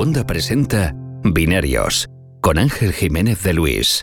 Segunda presenta Binarios con Ángel Jiménez de Luis.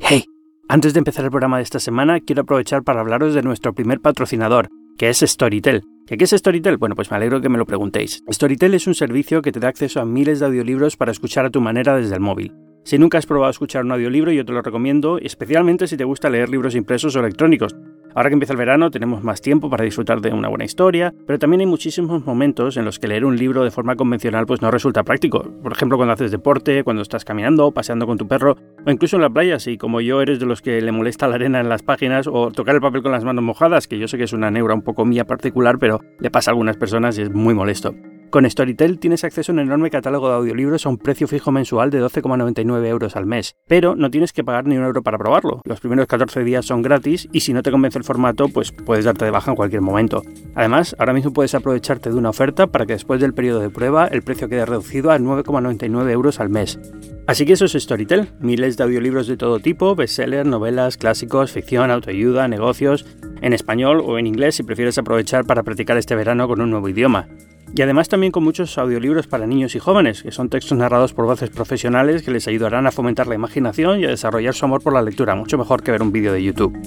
Hey, antes de empezar el programa de esta semana, quiero aprovechar para hablaros de nuestro primer patrocinador, que es Storytel. ¿Qué es Storytel? Bueno, pues me alegro que me lo preguntéis. Storytel es un servicio que te da acceso a miles de audiolibros para escuchar a tu manera desde el móvil. Si nunca has probado escuchar un audiolibro, yo te lo recomiendo, especialmente si te gusta leer libros impresos o electrónicos. Ahora que empieza el verano tenemos más tiempo para disfrutar de una buena historia, pero también hay muchísimos momentos en los que leer un libro de forma convencional pues no resulta práctico. Por ejemplo, cuando haces deporte, cuando estás caminando, paseando con tu perro, o incluso en la playa, si como yo eres de los que le molesta la arena en las páginas o tocar el papel con las manos mojadas, que yo sé que es una neura un poco mía particular, pero le pasa a algunas personas y es muy molesto. Con Storytel tienes acceso a un enorme catálogo de audiolibros a un precio fijo mensual de 12,99 euros al mes, pero no tienes que pagar ni un euro para probarlo. Los primeros 14 días son gratis y si no te convence el formato, pues puedes darte de baja en cualquier momento. Además, ahora mismo puedes aprovecharte de una oferta para que después del periodo de prueba el precio quede reducido a 9,99 euros al mes. Así que eso es Storytel, miles de audiolibros de todo tipo, bestsellers, novelas, clásicos, ficción, autoayuda, negocios, en español o en inglés si prefieres aprovechar para practicar este verano con un nuevo idioma. Y además también con muchos audiolibros para niños y jóvenes, que son textos narrados por voces profesionales que les ayudarán a fomentar la imaginación y a desarrollar su amor por la lectura, mucho mejor que ver un vídeo de YouTube.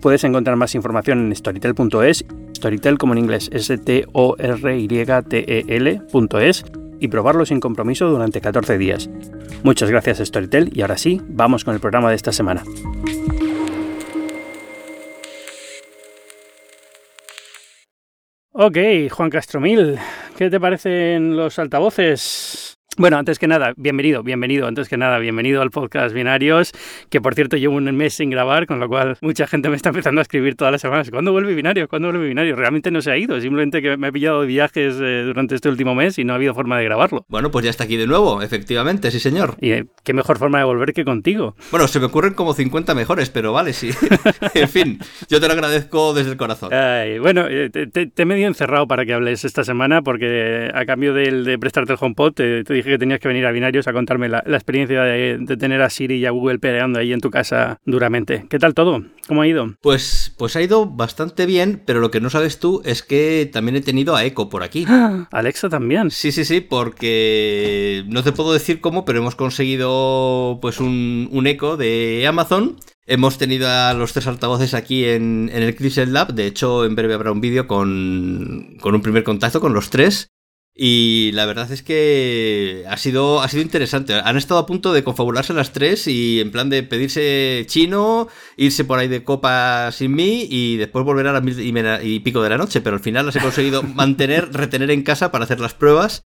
Puedes encontrar más información en storytel.es, storytel como en inglés, S-T-O-R-Y-T-E-L.es, y probarlo sin compromiso durante 14 días. Muchas gracias Storytel y ahora sí, vamos con el programa de esta semana. Ok, Juan Castromil, ¿qué te parecen los altavoces? Bueno, antes que nada, bienvenido, bienvenido, antes que nada, bienvenido al podcast Binarios, que por cierto llevo un mes sin grabar, con lo cual mucha gente me está empezando a escribir todas las semanas, ¿cuándo vuelve Binario? ¿Cuándo vuelve Binario? Realmente no se ha ido, simplemente que me he pillado de viajes eh, durante este último mes y no ha habido forma de grabarlo. Bueno, pues ya está aquí de nuevo, efectivamente, sí señor. Y eh, qué mejor forma de volver que contigo. Bueno, se me ocurren como 50 mejores, pero vale, sí. en fin, yo te lo agradezco desde el corazón. bueno, eh, te, he medio encerrado para que hables esta semana, porque a cambio de, prestarte el HomePod, te, te dije que tenías que venir a Binarios a contarme la, experiencia de, tener a Siri y a Google peleando ahí en tu casa duramente. ¿Qué tal todo? ¿Cómo ha ido? Pues, pues ha ido bastante bien, pero lo que no sabes tú es que también he tenido a Echo por aquí. Alexa también. Sí, sí, sí, porque no te puedo decir cómo, pero hemos conseguido pues un, un Echo de Amazon. Hemos tenido a los tres altavoces aquí en, en el Crystal Lab. De hecho, en breve habrá un vídeo con, con un primer contacto con los tres. Y la verdad es que ha sido, ha sido interesante. Han estado a punto de confabularse las tres y en plan de pedirse chino, irse por ahí de copa sin mí y después volver a las mil y, pico de la noche. Pero al final las he conseguido mantener, retener en casa para hacer las pruebas.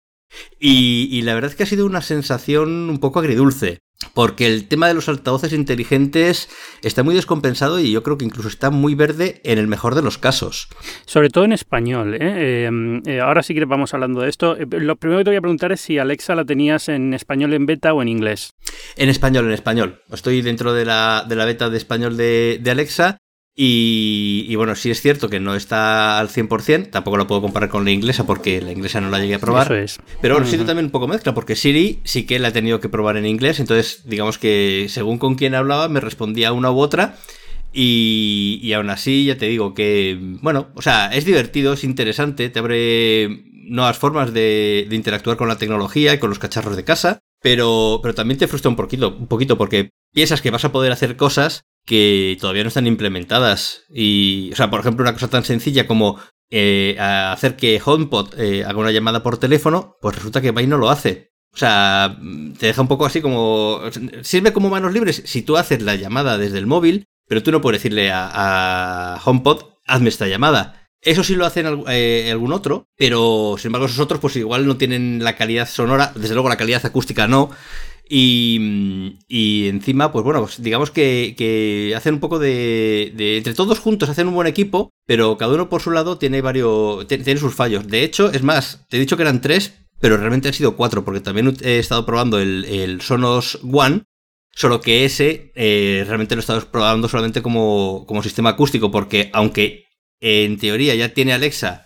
Y, y la verdad es que ha sido una sensación un poco agridulce. Porque el tema de los altavoces inteligentes está muy descompensado y yo creo que incluso está muy verde en el mejor de los casos. Sobre todo en español. ¿eh? Eh, eh, ahora sí que vamos hablando de esto. lo primero que te voy a preguntar es si Alexa la tenías en español en beta o en inglés. En español, en español. Estoy dentro de la, de la beta de español de, de Alexa y, bueno, sí es cierto que no está al 100%, tampoco lo puedo comparar con la inglesa porque la inglesa no la llegué a probar. Eso es. Pero ha sido también un poco mezcla porque Siri sí que la he tenido que probar en inglés, entonces digamos que según con quién hablaba me respondía una u otra. Y, y aún así, ya te digo que, bueno, o sea, es divertido, es interesante, te abre nuevas formas de, de interactuar con la tecnología y con los cacharros de casa, pero, pero también te frustra un poquito, un poquito porque piensas que vas a poder hacer cosas que todavía no están implementadas. Y, o sea, por ejemplo, una cosa tan sencilla como eh, hacer que HomePod eh, haga una llamada por teléfono, pues resulta que Vine no lo hace. O sea, te deja un poco así como... Sirve como manos libres si tú haces la llamada desde el móvil, pero tú no puedes decirle a, HomePod, hazme esta llamada. Eso sí lo hacen eh, algún otro, pero sin embargo esos otros pues igual no tienen la calidad sonora, desde luego la calidad acústica no, y, encima, pues bueno, pues digamos que, que hacen un poco de, de, Entre todos juntos hacen un buen equipo, pero cada uno por su lado tiene varios. tiene sus fallos. De hecho, es más, te he dicho que eran tres, pero realmente han sido cuatro, porque también he estado probando el, el Sonos One. Solo que ese eh, realmente lo he estado probando solamente como, como sistema acústico, porque aunque en teoría ya tiene Alexa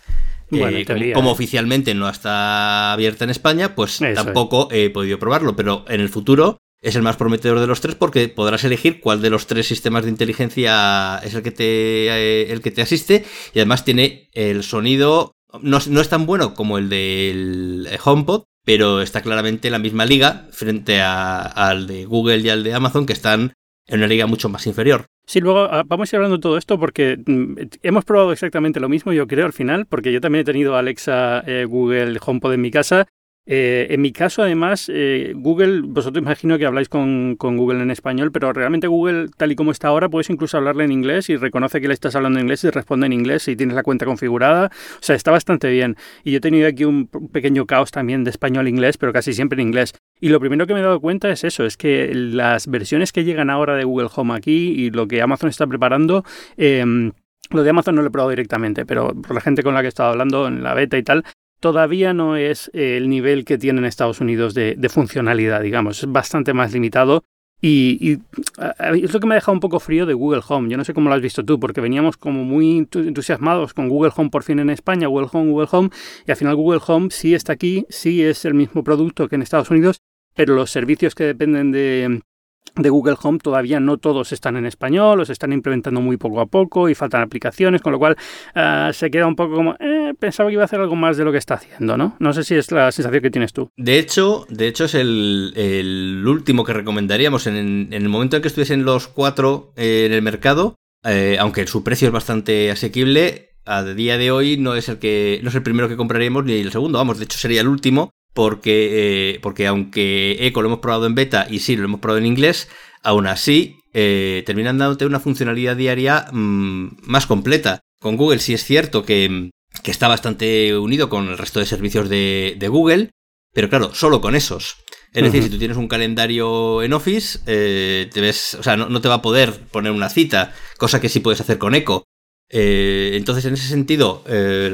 eh, como, oficialmente no está abierta en España, pues tampoco he podido probarlo, pero en el futuro es el más prometedor de los tres porque podrás elegir cuál de los tres sistemas de inteligencia es el que te, eh, el que te asiste y además tiene el sonido, no, no, es tan bueno como el del HomePod, pero está claramente en la misma liga frente al de Google y al de Amazon, que están en una liga mucho más inferior. Sí, luego ah, vamos a ir hablando de todo esto porque mm, hemos probado exactamente lo mismo, yo creo, al final, porque yo también he tenido Alexa, eh, Google HomePod en mi casa eh, en mi caso, además, eh, Google, vosotros imagino que habláis con, Google en español, pero realmente Google, tal y como está ahora, puedes incluso hablarle en inglés y reconoce que le estás hablando en inglés y responde en inglés si tienes la cuenta configurada. O sea, está bastante bien. Y yo he tenido aquí un pequeño caos también de español-inglés, pero casi siempre en inglés. Y lo primero que me he dado cuenta es eso, es que las versiones que llegan ahora de Google Home aquí y lo que Amazon está preparando, em, lo de Amazon no lo he probado directamente, pero por la gente con la que he estado hablando en la beta y tal, todavía no es eh, el nivel que tiene en Estados Unidos de, funcionalidad, digamos. Es bastante más limitado. Y, es lo que me ha dejado un poco frío de Google Home. Yo no sé cómo lo has visto tú, porque veníamos como muy entusiasmados con Google Home por fin en España, Google Home, Google Home, y al final Google Home sí está aquí, sí es el mismo producto que en Estados Unidos, pero los servicios que dependen de, de Google Home todavía no todos están en español, los están implementando muy poco a poco y faltan aplicaciones, con lo cual ah, se queda un poco como, eh, pensaba que iba a hacer algo más de lo que está haciendo, ¿no? No sé si es la sensación que tienes tú. De hecho, de hecho es el, último que recomendaríamos en, el momento en que estuviesen los cuatro eh, en el mercado, eh, aunque su precio es bastante asequible, a día de hoy no es el que no es el primero que compraríamos ni el segundo, vamos, de hecho sería el último porque, eh, porque aunque Echo lo hemos probado en beta y sí lo hemos probado en inglés, aún así eh, terminan dándote una funcionalidad diaria mm, más completa. Con Google sí es cierto que, está bastante unido con el resto de servicios de, Google, pero claro, solo con esos. Es decir, si tú tienes un calendario en Office, eh, te ves, o sea, no, no, te va a poder poner una cita, cosa que sí puedes hacer con Echo. Eh, entonces, en ese sentido, eh,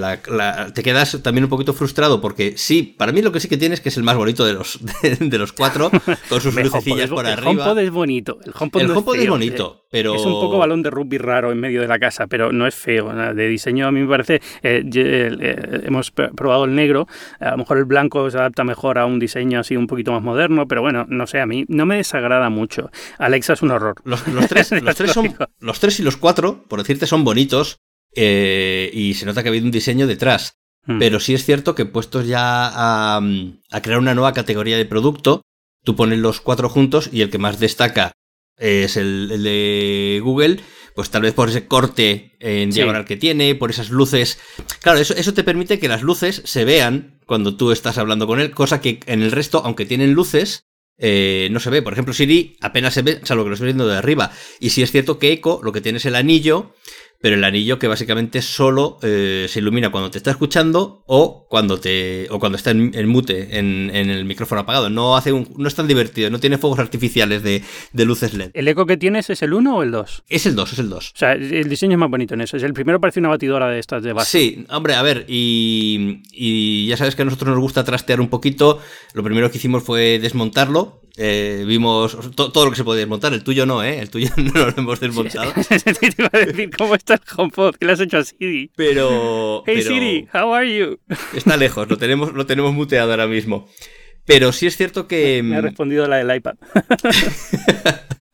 te quedas también un poquito frustrado porque sí, para mí lo que sí que tienes que es el más bonito de los, de, los cuatro, con sus lucecillas por arriba. El HomePod es bonito. El HomePod, es, bonito, eh, pero... Es un poco balón de rugby raro en medio de la casa, pero no es feo. De diseño a mí me parece... hemos probado el negro, a lo mejor el blanco se adapta mejor a un diseño así un poquito más moderno, pero bueno, no sé, a mí no me desagrada mucho. Alexa es un horror. Los, tres, los, tres son, los tres y los cuatro, por decirte, son bonitos eh, y se nota que ha habido un diseño detrás. Hmm. Pero sí es cierto que puestos ya a, crear una nueva categoría de producto, tú pones los cuatro juntos y el que más destaca es el, de Google, pues tal vez por ese corte en diagonal que tiene, por esas luces. Claro, eso, eso te permite que las luces se vean cuando tú estás hablando con él, cosa que en el resto, aunque tienen luces, eh, no se ve. Por ejemplo, Siri apenas se ve, salvo que lo estoy viendo de arriba. Y si es cierto que Echo lo que tiene es el anillo pero el anillo que básicamente solo eh, se ilumina cuando te está escuchando o cuando te o cuando está en, mute en, el micrófono apagado. No hace un, no es tan divertido, no tiene fuegos artificiales de, luces LED. ¿El eco que tienes es el 1 o el 2? Es el 2, es el 2. O sea, el diseño es más bonito en eso. Es el primero parece una batidora de estas de base. Sí, hombre, a ver, y, y ya sabes que a nosotros nos gusta trastear un poquito. Lo primero que hicimos fue desmontarlo eh, vimos todo lo que se podía desmontar, el tuyo no, ¿eh? El tuyo no lo hemos desmontado. te iba a decir, ¿cómo está el HomePod? ¿Qué le has hecho a Siri? Pero... Hey Siri, how are you? Está lejos, lo tenemos, lo tenemos muteado ahora mismo. Pero sí es cierto que... Me ha respondido la del iPad.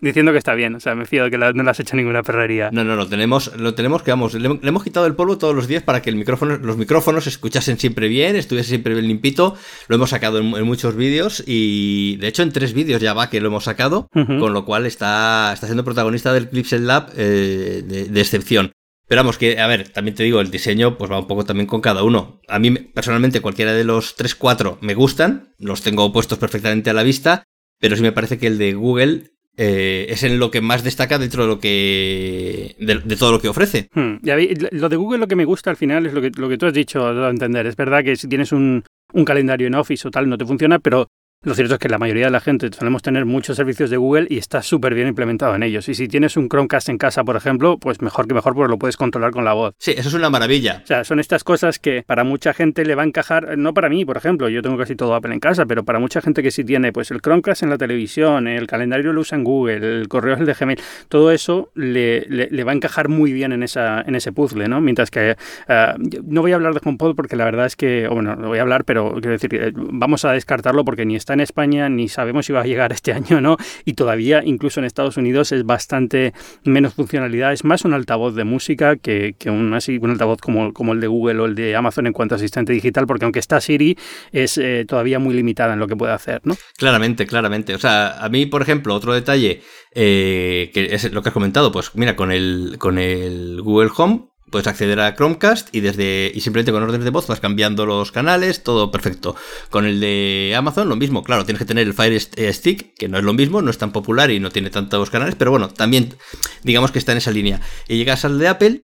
Diciendo que está bien. O sea, me fío de que no le has hecho ninguna perrería. No, no, no. Tenemos, lo tenemos que, vamos, le, hemos quitado el polvo todos los días para que el micrófono, los micrófonos escuchasen siempre bien, estuviese siempre bien limpito. Lo hemos sacado en, muchos vídeos y, de hecho, en tres vídeos ya va que lo hemos sacado, con lo cual está, está siendo protagonista del Clipset Lab eh, de, excepción. Pero vamos, que, a ver, también te digo, el diseño pues va un poco también con cada uno. A mí, personalmente, cualquiera de los 3-4 me gustan, los tengo puestos perfectamente a la vista, pero sí me parece que el de Google eh, es en lo que más destaca dentro de lo que de, todo lo que ofrece. Hmm. lo de Google lo que me gusta al final es lo que, lo que tú has dicho, a entender. Es verdad que si tienes un, un calendario en Office o tal no te funciona, pero lo cierto es que la mayoría de la gente solemos tener muchos servicios de Google y está súper bien implementado en ellos. Y si tienes un Chromecast en casa, por ejemplo, pues mejor que mejor porque lo puedes controlar con la voz. Sí, eso es una maravilla. O sea, son estas cosas que para mucha gente le va a encajar, no para mí, por ejemplo, yo tengo casi todo Apple en casa, pero para mucha gente que sí tiene pues el Chromecast en la televisión, el calendario lo usa en Google, el correo es el de Gmail, todo eso le, le, va a encajar muy bien en, esa, en ese puzzle, ¿no? Mientras que eh, no voy a hablar de HomePod porque la verdad es que, bueno, lo voy a hablar, pero quiero decir, eh, vamos a descartarlo porque ni está en España, ni sabemos si va a llegar este año o no, y todavía incluso en Estados Unidos es bastante menos funcionalidad, es más un altavoz de música que, un, altavoz como, como el de Google o el de Amazon en cuanto a asistente digital, porque aunque está Siri, es eh, todavía muy limitada en lo que puede hacer, ¿no? Claramente, claramente. O sea, a mí, por ejemplo, otro detalle eh, que es lo que has comentado, pues mira, con el, con el Google Home puedes acceder a Chromecast y desde y simplemente con órdenes de voz vas cambiando los canales, todo perfecto. Con el de Amazon lo mismo, claro, tienes que tener el Fire Stick, que no es lo mismo, no es tan popular y no tiene tantos canales, pero bueno, también digamos que está en esa línea. Y llegas al de Apple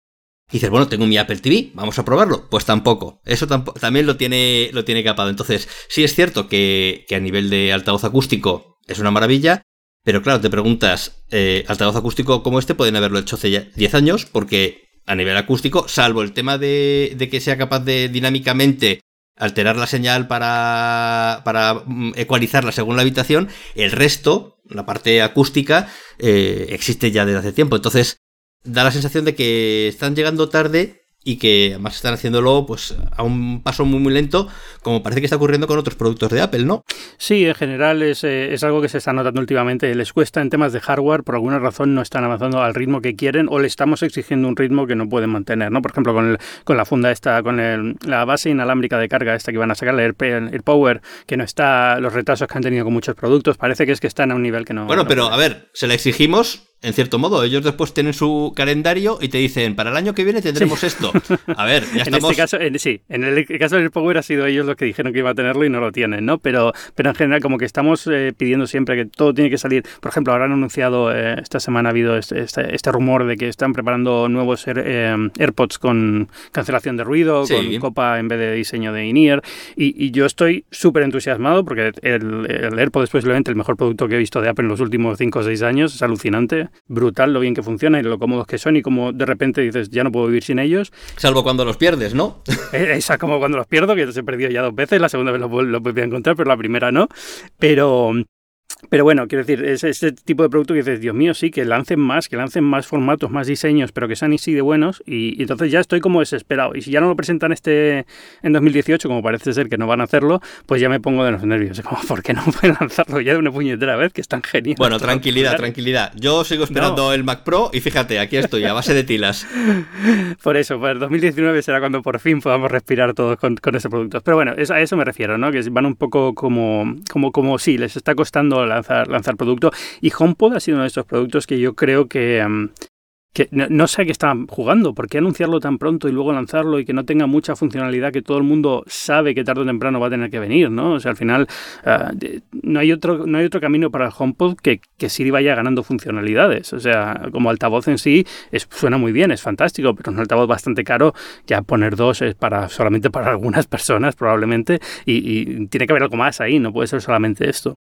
y dices, bueno, tengo mi Apple TV, vamos a probarlo. Pues tampoco. Eso también lo tiene, lo tiene capado. Entonces, sí es cierto que, a nivel de altavoz acústico es una maravilla, pero claro, te preguntas, eh, altavoz acústico como este pueden haberlo hecho hace 10 años, porque a nivel acústico, salvo el tema de, que sea capaz de dinámicamente alterar la señal para, para mm, ecualizarla según la habitación, el resto, la parte acústica, eh, existe ya desde hace tiempo. Entonces, da la sensación de que están llegando tarde y que además están haciéndolo pues a un paso muy muy lento, como parece que está ocurriendo con otros productos de Apple, ¿no? Sí, en general es, eh, es, algo que se está notando últimamente. Les cuesta en temas de hardware, por alguna razón no están avanzando al ritmo que quieren o le estamos exigiendo un ritmo que no pueden mantener, ¿no? Por ejemplo, con, el, con la funda esta, con el, la base inalámbrica de carga esta que van a sacar, el, el, Power, que no está, los retrasos que han tenido con muchos productos, parece que es que están a un nivel que no... Bueno, pero a ver, se la exigimos en cierto modo. Ellos después tienen su calendario y te dicen, para el año que viene tendremos esto. A ver, ya estamos... En este caso, sí, en el caso del Power ha sido ellos los que dijeron que iba a tenerlo y no lo tienen, ¿no? Pero, pero en general como que estamos eh, pidiendo siempre que todo tiene que salir. Por ejemplo, ahora han anunciado, eh, esta semana ha habido este, este, este, rumor de que están preparando nuevos eh, AirPods con cancelación de ruido, con copa en vez de diseño de in-ear. Y, yo estoy súper entusiasmado porque el, el AirPod es posiblemente el mejor producto que he visto de Apple en los últimos 5 o 6 años. Es alucinante brutal lo bien que funciona y lo cómodos que son y como de repente dices, ya no puedo vivir sin ellos. Salvo cuando los pierdes, ¿no? Eh, esa como cuando los pierdo, que se he perdido ya dos veces, la segunda vez lo, lo volví a encontrar, pero la primera no. Pero, pero bueno, quiero decir, es este tipo de producto que dices, Dios mío, sí, que lancen más, que lancen más formatos, más diseños, pero que sean así de buenos. Y, entonces ya estoy como desesperado. Y si ya no lo presentan este en 2018, como parece ser que no van a hacerlo, pues ya me pongo de los nervios. Como, ¿por qué no pueden lanzarlo ya de una puñetera vez? Que es tan genial. Bueno, tranquilidad, tranquilidad. Yo sigo esperando el Mac Pro y fíjate, aquí estoy, a base de tilas. por eso, pues 2019 será cuando por fin podamos respirar todos con, con ese producto. Pero bueno, a eso me refiero, ¿no? Que van un poco como, como, como sí, les está costando lanzar, lanzar producto. Y HomePod ha sido uno de estos productos que yo creo que, em, que no, sé qué están jugando, ¿por qué anunciarlo tan pronto y luego lanzarlo y que no tenga mucha funcionalidad que todo el mundo sabe que tarde o temprano va a tener que venir, ¿no? O sea, al final eh, no, hay otro, no hay otro camino para el HomePod que, que Siri vaya ganando funcionalidades. O sea, como altavoz en sí es, suena muy bien, es fantástico, pero un altavoz bastante caro, ya poner dos es para solamente para algunas personas probablemente y tiene que haber algo más ahí, no puede ser solamente esto.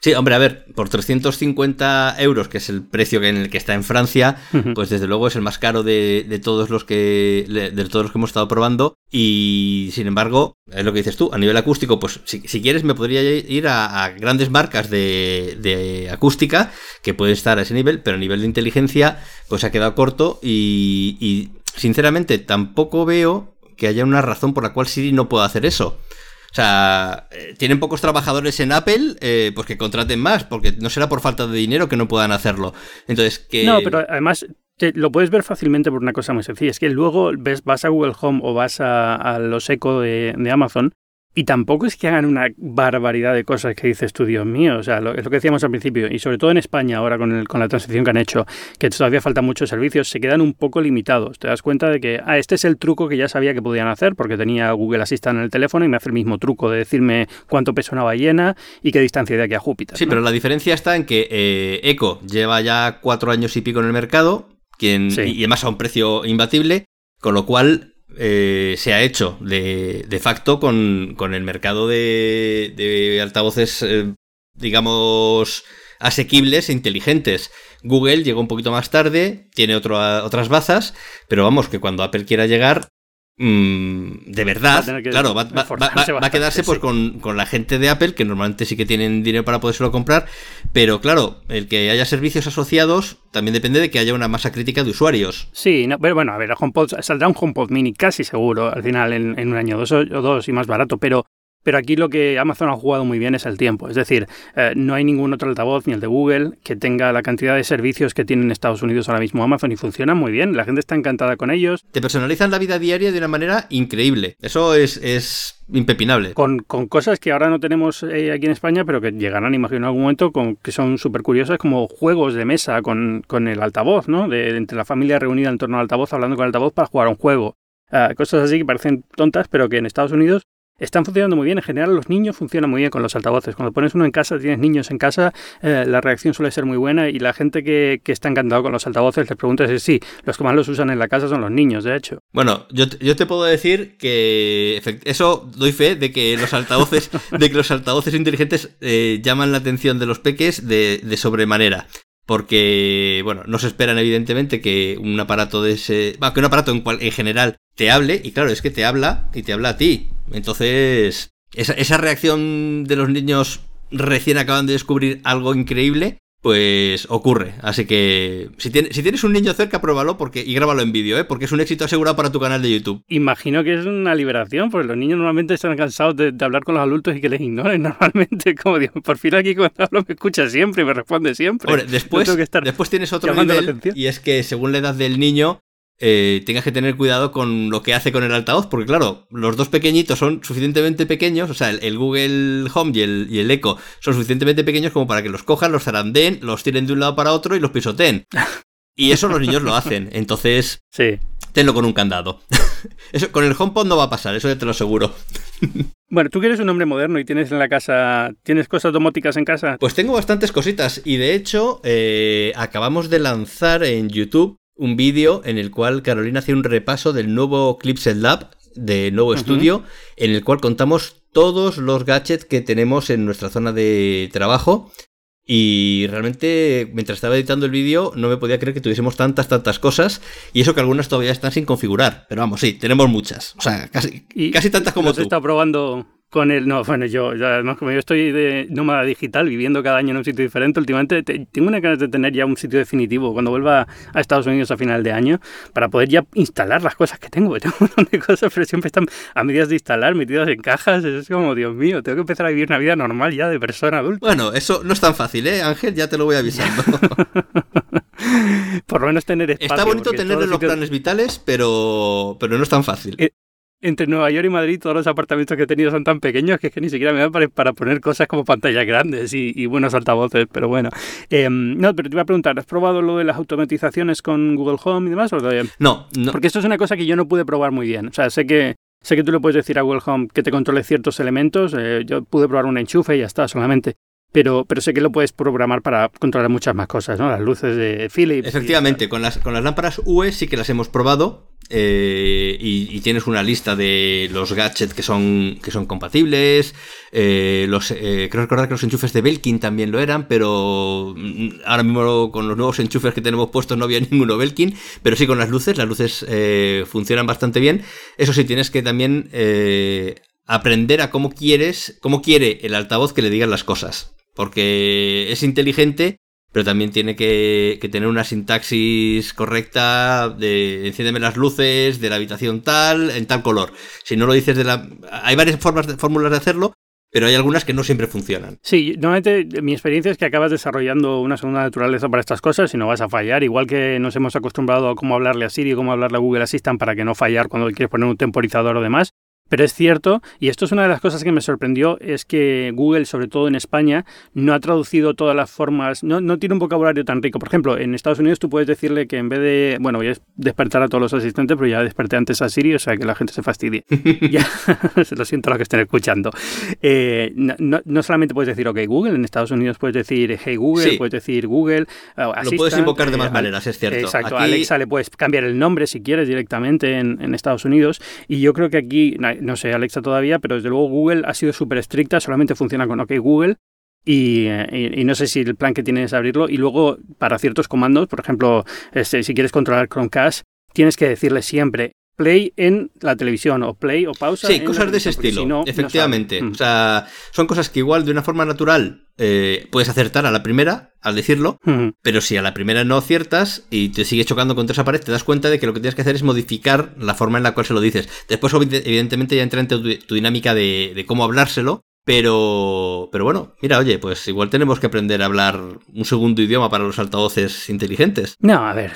Sí, hombre, a ver, por 350 euros, que es el precio en el que está en Francia, pues desde luego es el más caro de, todos los que de todos los que hemos estado probando. Y sin embargo, es lo que dices tú, a nivel acústico, pues si, quieres me podría ir a, grandes marcas de, acústica que pueden estar a ese nivel, pero a nivel de inteligencia, pues ha quedado corto y, y sinceramente tampoco veo que haya una razón por la cual Siri no pueda hacer eso. O sea, eh, tienen pocos trabajadores en Apple, eh, pues que contraten más, porque no será por falta de dinero que no puedan hacerlo. Entonces, que... No, pero además lo puedes ver fácilmente por una cosa muy sencilla. Es que luego ves, vas a Google Home o vas a, los Echo de, de, Amazon y tampoco es que hagan una barbaridad de cosas que dices tú, Dios mío. O sea, lo, es lo que decíamos al principio. Y sobre todo en España, ahora con, el, con la transición que han hecho, que todavía faltan muchos servicios, se quedan un poco limitados. Te das cuenta de que, ah, este es el truco que ya sabía que podían hacer, porque tenía Google Assistant en el teléfono y me hace el mismo truco de decirme cuánto peso una ballena y qué distancia de aquí a Júpiter. Sí, pero la diferencia está en que eh, Echo lleva ya cuatro años y pico en el mercado, quien, y además a un precio imbatible, con lo cual eh, se ha hecho de, de facto con, con, el mercado de, de altavoces, eh, digamos, asequibles e inteligentes. Google llegó un poquito más tarde, tiene otras bazas, pero vamos, que cuando Apple quiera llegar, Mm, de verdad, claro, va, a quedarse pues con, la gente de Apple, que normalmente sí que tienen dinero para podérselo comprar, pero claro, el que haya servicios asociados también depende de que haya una masa crítica de usuarios. Sí, pero bueno, a ver, HomePod, saldrá un HomePod mini casi seguro al final en, un año dos, o dos y más barato, pero Pero aquí lo que Amazon ha jugado muy bien es el tiempo. Es decir, eh, no hay ningún otro altavoz, ni el de Google, que tenga la cantidad de servicios que tiene en Estados Unidos ahora mismo Amazon y funciona muy bien. La gente está encantada con ellos. Te personalizan la vida diaria de una manera increíble. Eso es, es impepinable. Con, con, cosas que ahora no tenemos eh, aquí en España, pero que llegarán, imagino, en algún momento, con, que son súper curiosas, como juegos de mesa con, con el altavoz, ¿no? De, entre la familia reunida en torno al altavoz, hablando con el altavoz para jugar a un juego. Uh, cosas así que parecen tontas, pero que en Estados Unidos están funcionando muy bien. En general, los niños funcionan muy bien con los altavoces. Cuando pones uno en casa, tienes niños en casa, eh, la reacción suele ser muy buena y la gente que, que, está encantado con los altavoces les pregunta si sí, los que más los usan en la casa son los niños, de hecho. Bueno, yo, yo te puedo decir que eso doy fe de que los altavoces, de que los altavoces inteligentes eh, llaman la atención de los peques de, de sobremanera porque, bueno, no se esperan evidentemente que un aparato de ese, bueno, que un aparato en, cual, en general te hable, y claro, es que te habla y te habla a ti. Entonces, esa, esa reacción de los niños recién acaban de descubrir algo increíble, pues ocurre. Así que si, tienes, si tienes un niño cerca, pruébalo porque, y grábalo en vídeo, ¿eh? porque es un éxito asegurado para tu canal de YouTube. Imagino que es una liberación, porque los niños normalmente están cansados de, de hablar con los adultos y que les ignoren normalmente. Como digo, por fin aquí cuando hablo me escucha siempre y me responde siempre. Hombre, después, no después tienes otro nivel y es que según la edad del niño eh, tengas que tener cuidado con lo que hace con el altavoz, porque claro, los dos pequeñitos son suficientemente pequeños, o sea, el, el Google Home y el, y el, Echo son suficientemente pequeños como para que los cojan, los zarandeen, los tiren de un lado para otro y los pisoteen. Y eso los niños lo hacen, entonces sí. tenlo con un candado. Eso, con el HomePod no va a pasar, eso ya te lo aseguro. Bueno, tú que eres un hombre moderno y tienes en la casa, ¿tienes cosas domóticas en casa? Pues tengo bastantes cositas y de hecho eh, acabamos de lanzar en YouTube un vídeo en el cual Carolina hace un repaso del nuevo Clipset Lab, del nuevo uh -huh. estudio, en el cual contamos todos los gadgets que tenemos en nuestra zona de trabajo. Y realmente, mientras estaba editando el vídeo, no me podía creer que tuviésemos tantas, tantas cosas. Y eso que algunas todavía están sin configurar. Pero vamos, sí, tenemos muchas. O sea, casi, y casi tantas como tú. Estado probando con el. No, bueno, yo, no, como yo estoy de nómada digital, viviendo cada año en un sitio diferente, últimamente te, tengo una ganas de tener ya un sitio definitivo cuando vuelva a Estados Unidos a final de año para poder ya instalar las cosas que tengo. Tengo un montón de cosas, pero siempre están a medidas de instalar, metidas en cajas. Es como, Dios mío, tengo que empezar a vivir una vida normal ya de persona adulta. Bueno, eso no es tan fácil, ¿eh, Ángel? Ya te lo voy avisando. Por lo menos tener espacio. Está bonito tener los planes vitales, pero, pero no es tan fácil. Entre Nueva York y Madrid todos los apartamentos que he tenido son tan pequeños que es que ni siquiera me dan para, para poner cosas como pantallas grandes y, y buenos altavoces, pero bueno. Eh, no, pero te iba a preguntar, ¿has probado lo de las automatizaciones con Google Home y demás? ¿o todavía? No, no. Porque esto es una cosa que yo no pude probar muy bien. O sea, sé que Sé que tú le puedes decir a Google Home que te controle ciertos elementos. Eh, yo pude probar un enchufe y ya está, solamente. Pero, pero sé que lo puedes programar para controlar muchas más cosas, ¿no? Las luces de Philips. Efectivamente, con, las, con las lámparas UE sí que las hemos probado. Eh, y, y, tienes una lista de los gadgets que son, que son compatibles. Eh, los, eh, creo recordar que los enchufes de Belkin también lo eran, pero ahora mismo con los nuevos enchufes que tenemos puestos no había ninguno Belkin. Pero sí con las luces, las luces eh, funcionan bastante bien. Eso sí, tienes que también eh, aprender a cómo quieres, cómo quiere el altavoz que le digan las cosas. Porque es inteligente, pero también tiene que, que, tener una sintaxis correcta de enciéndeme las luces de la habitación tal, en tal color. Si no lo dices de la... Hay varias formas de, fórmulas de hacerlo, pero hay algunas que no siempre funcionan. Sí, normalmente mi experiencia es que acabas desarrollando una segunda naturaleza para estas cosas y no vas a fallar, igual que nos hemos acostumbrado a cómo hablarle a Siri, cómo hablarle a Google Assistant para que no fallar cuando quieres poner un temporizador o demás. Pero es cierto, y esto es una de las cosas que me sorprendió, es que Google, sobre todo en España, no ha traducido todas las formas, no, no tiene un vocabulario tan rico. Por ejemplo, en Estados Unidos tú puedes decirle que en vez de, bueno, voy a despertar a todos los asistentes, pero ya desperté antes a Siri, o sea que la gente se fastidie. ya, lo siento a los que estén escuchando. Eh, no, no, solamente puedes decir, ok, Google, en Estados Unidos puedes decir, hey Google, sí. puedes decir Google. Uh, Lo puedes invocar de más eh, maneras, es cierto. Exacto, aquí... Alexa le puedes cambiar el nombre si quieres directamente en, en Estados Unidos, y yo creo que aquí no sé Alexa todavía, pero desde luego Google ha sido súper estricta, solamente funciona con OK Google. Y, y, no sé si el plan que tienes es abrirlo. Y luego, para ciertos comandos, por ejemplo, este, si quieres controlar Chromecast, tienes que decirle siempre play en la televisión o play o pausa. Sí, cosas de ese estilo, efectivamente. o sea, son cosas que igual de una forma natural eh, puedes acertar a la primera al decirlo, pero si a la primera no aciertas y te sigue chocando contra esa pared, te das cuenta de que lo que tienes que hacer es modificar la forma en la cual se lo dices. Después, evidentemente, ya entra en tu, dinámica de, de cómo hablárselo pero, pero bueno, mira, oye, pues igual tenemos que aprender a hablar un segundo idioma para los altavoces inteligentes. No, a ver,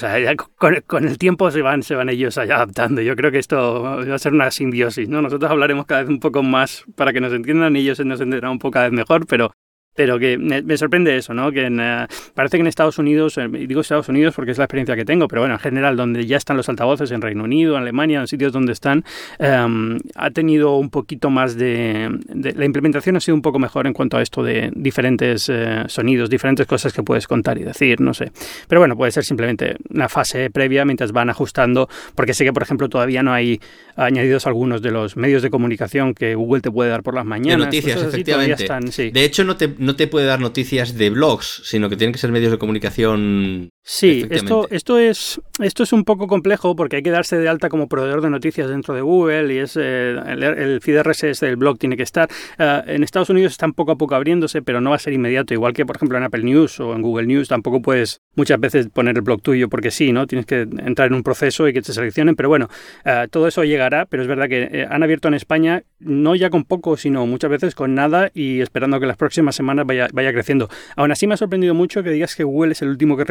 con, el tiempo se van, se van ellos adaptando. Yo creo que esto va a ser una simbiosis, ¿no? Nosotros hablaremos cada vez un poco más para que nos entiendan y ellos nos entenderán un poco cada vez mejor, pero pero que me, sorprende eso, ¿no? Que eh, parece que en Estados Unidos, eh, digo Estados Unidos porque es la experiencia que tengo, pero bueno, en general, donde ya están los altavoces, en Reino Unido, en Alemania, en sitios donde están, em, ha tenido un poquito más de, La implementación ha sido un poco mejor en cuanto a esto de diferentes eh, sonidos, diferentes cosas que puedes contar y decir, no sé. Pero bueno, puede ser simplemente una fase previa mientras van ajustando, porque sé que, por ejemplo, todavía no hay añadidos algunos de los medios de comunicación que Google te puede dar por las mañanas. De noticias, efectivamente. De hecho, no te no te puede dar noticias de blogs, sino que tienen que ser medios de comunicación. Sí, esto, esto, es, esto es un poco complejo porque hay que darse de alta como proveedor de noticias dentro de Google y es eh, el, feed RSS del blog tiene que estar. Eh, en Estados Unidos están poco a poco abriéndose, pero no va a ser inmediato, igual que por ejemplo en Apple News o en Google News tampoco puedes muchas veces poner el blog tuyo porque sí, ¿no? Tienes que entrar en un proceso y que te seleccionen, pero bueno, eh, todo eso llegará, pero es verdad que han abierto en España no ya con poco, sino muchas veces con nada y esperando que las próximas semanas vaya, vaya creciendo. Aún así me ha sorprendido mucho que digas que Google es el último que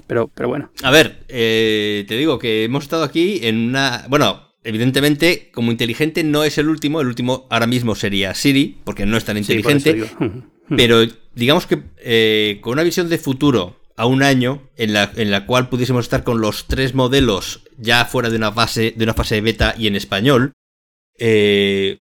pero, pero bueno. A ver, eh, te digo que hemos estado aquí en una... Bueno, evidentemente, como inteligente no es el último, el último ahora mismo sería Siri, porque no es tan inteligente, pero digamos que eh, con una visión de futuro a un año en la, en la cual pudiésemos estar con los tres modelos ya fuera de una fase de una fase beta y en español, eh,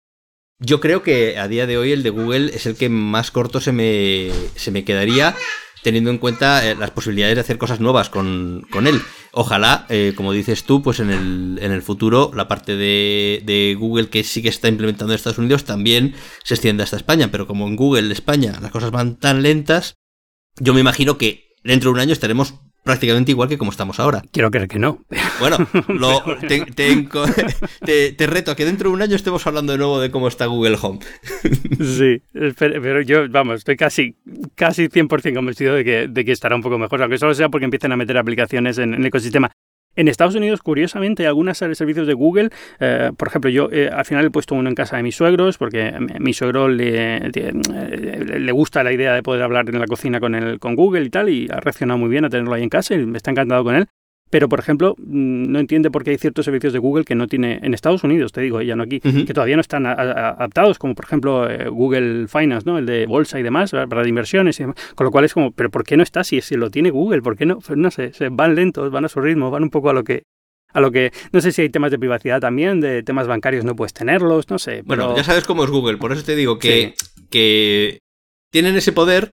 yo creo que a día de hoy el de Google es el que más corto se me, se me quedaría, teniendo en cuenta eh, las posibilidades de hacer cosas nuevas con, él. Ojalá, eh, como dices tú, pues en el, en el futuro la parte de, de, Google que sí que está implementando en Estados Unidos también se extienda hasta España, pero como en Google, España, las cosas van tan lentas, yo me imagino que dentro de un año estaremos prácticamente igual que como estamos ahora. Quiero creer que no. Bueno, te, reto a que dentro de un año estemos hablando de nuevo de cómo está Google Home. Sí, pero yo, vamos, estoy casi, casi 100% convencido de que, de que estará un poco mejor, aunque solo sea porque empiecen a meter aplicaciones en el ecosistema. En Estados Unidos, curiosamente, hay algunos servicios de Google, eh, por ejemplo, yo eh, al final he puesto uno en casa de mis suegros porque mi suegro le, eh, le, gusta la idea de poder hablar en la cocina con, el, con Google y tal, y ha reaccionado muy bien a tenerlo ahí en casa y me está encantado con él. Pero, por ejemplo, mm, no entiende por qué hay ciertos servicios de Google que no tiene en Estados Unidos, te digo, ya no aquí, que todavía no están adaptados, como por ejemplo Google Finance, ¿no? El de bolsa y demás, para inversiones y demás. Con lo cual es como, ¿pero por qué no está si, si lo tiene Google? ¿Por qué no? No sé, se van lentos, van a su ritmo, van un poco a lo que a lo que no sé si hay temas de privacidad también, de temas bancarios no puedes tenerlos, no sé. Bueno, ya sabes cómo es Google, por eso te digo que, que tienen ese poder,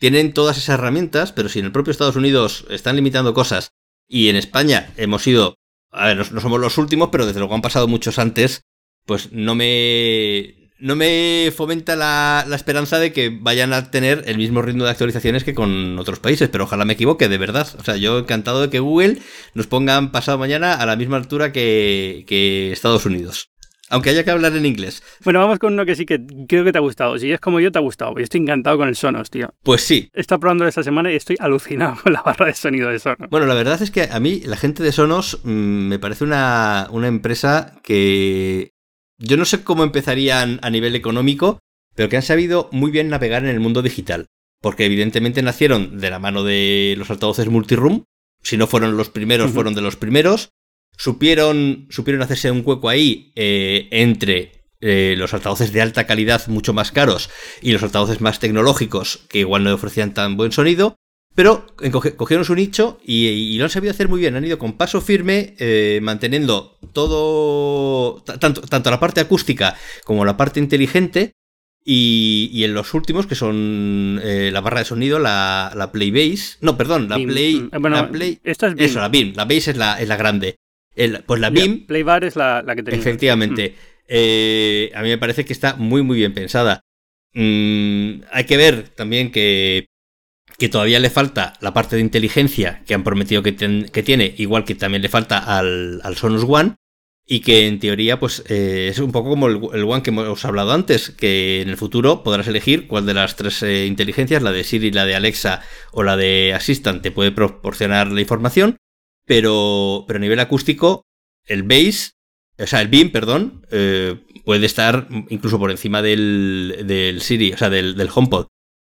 tienen todas esas herramientas, pero si en el propio Estados Unidos están limitando cosas y en España hemos sido, a ver, no, somos los últimos, pero desde luego han pasado muchos antes, pues no me, no me fomenta la, esperanza de que vayan a tener el mismo ritmo de actualizaciones que con otros países, pero ojalá me equivoque, de verdad. O sea, yo encantado de que Google nos pongan pasado mañana a la misma altura que Estados Unidos. Aunque haya que hablar en inglés. Bueno, vamos con uno que sí que creo que te ha gustado. Si es como yo, te ha gustado. Yo estoy encantado con el Sonos, tío. Pues sí. He estado probando esta semana y estoy alucinado con la barra de sonido de Sonos. Bueno, la verdad es que a mí la gente de Sonos mm, me parece una, una empresa que yo no sé cómo empezarían a nivel económico, pero que han sabido muy bien navegar en el mundo digital. Porque evidentemente nacieron de la mano de los altavoces multiroom. Si no fueron los primeros, fueron de los primeros supieron, supieron hacerse un hueco ahí eh, entre eh, los altavoces de alta calidad mucho más caros y los altavoces más tecnológicos que igual no ofrecían tan buen sonido. Pero cogieron su nicho y, lo han sabido hacer muy bien. Han ido con paso firme, eh, manteniendo todo, tanto, tanto la parte acústica como la parte inteligente. Y, en los últimos, que son la barra de sonido, la, la Play Bass. No, perdón, la Play. la Play esta es Eso, la Beam. La Bass es la, es la grande pues la BIM. Playbar es la, que tenemos. Efectivamente. Mm. Eh, a mí me parece que está muy, muy bien pensada. Mm, hay que ver también que, que todavía le falta la parte de inteligencia que han prometido que, que tiene, igual que también le falta al, al Sonos One. y que en teoría pues eh, es un poco como el, One que hemos hablado antes, que en el futuro podrás elegir cuál de las tres eh, inteligencias, la de Siri, la de Alexa o la de Assistant, te puede proporcionar la información, pero, pero a nivel acústico el bass, o sea, el beam, perdón, eh, puede estar incluso por encima del, del Siri, o sea, del, del HomePod.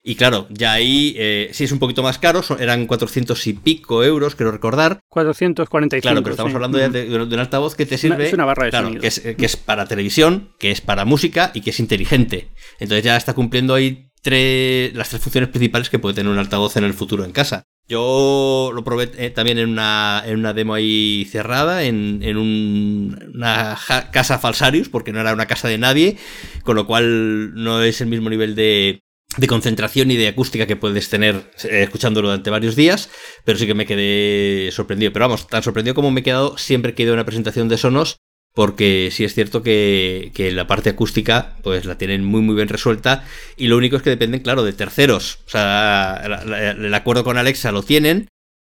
Y claro, ya ahí eh, sí es un poquito más caro, eran 400 y pico euros, quiero recordar. 445. Claro, pero estamos hablando de, un altavoz que te sirve. es una barra de claro, que es, que es, para televisión, que es para música y que es inteligente. Entonces ya está cumpliendo ahí tres, las tres funciones principales que puede tener un altavoz en el futuro en casa. Yo lo probé eh, también en una, en una demo ahí cerrada, en, en una casa falsarius, porque no era una casa de nadie, con lo cual no es el mismo nivel de, de concentración y de acústica que puedes tener eh, escuchándolo durante varios días, pero sí que me quedé sorprendido. Pero vamos, tan sorprendido como me he quedado siempre que he ido a una presentación de Sonos, porque sí es cierto que, la parte acústica pues la tienen muy muy bien resuelta y lo único es que dependen, claro, de terceros. O sea, el acuerdo con Alexa lo tienen,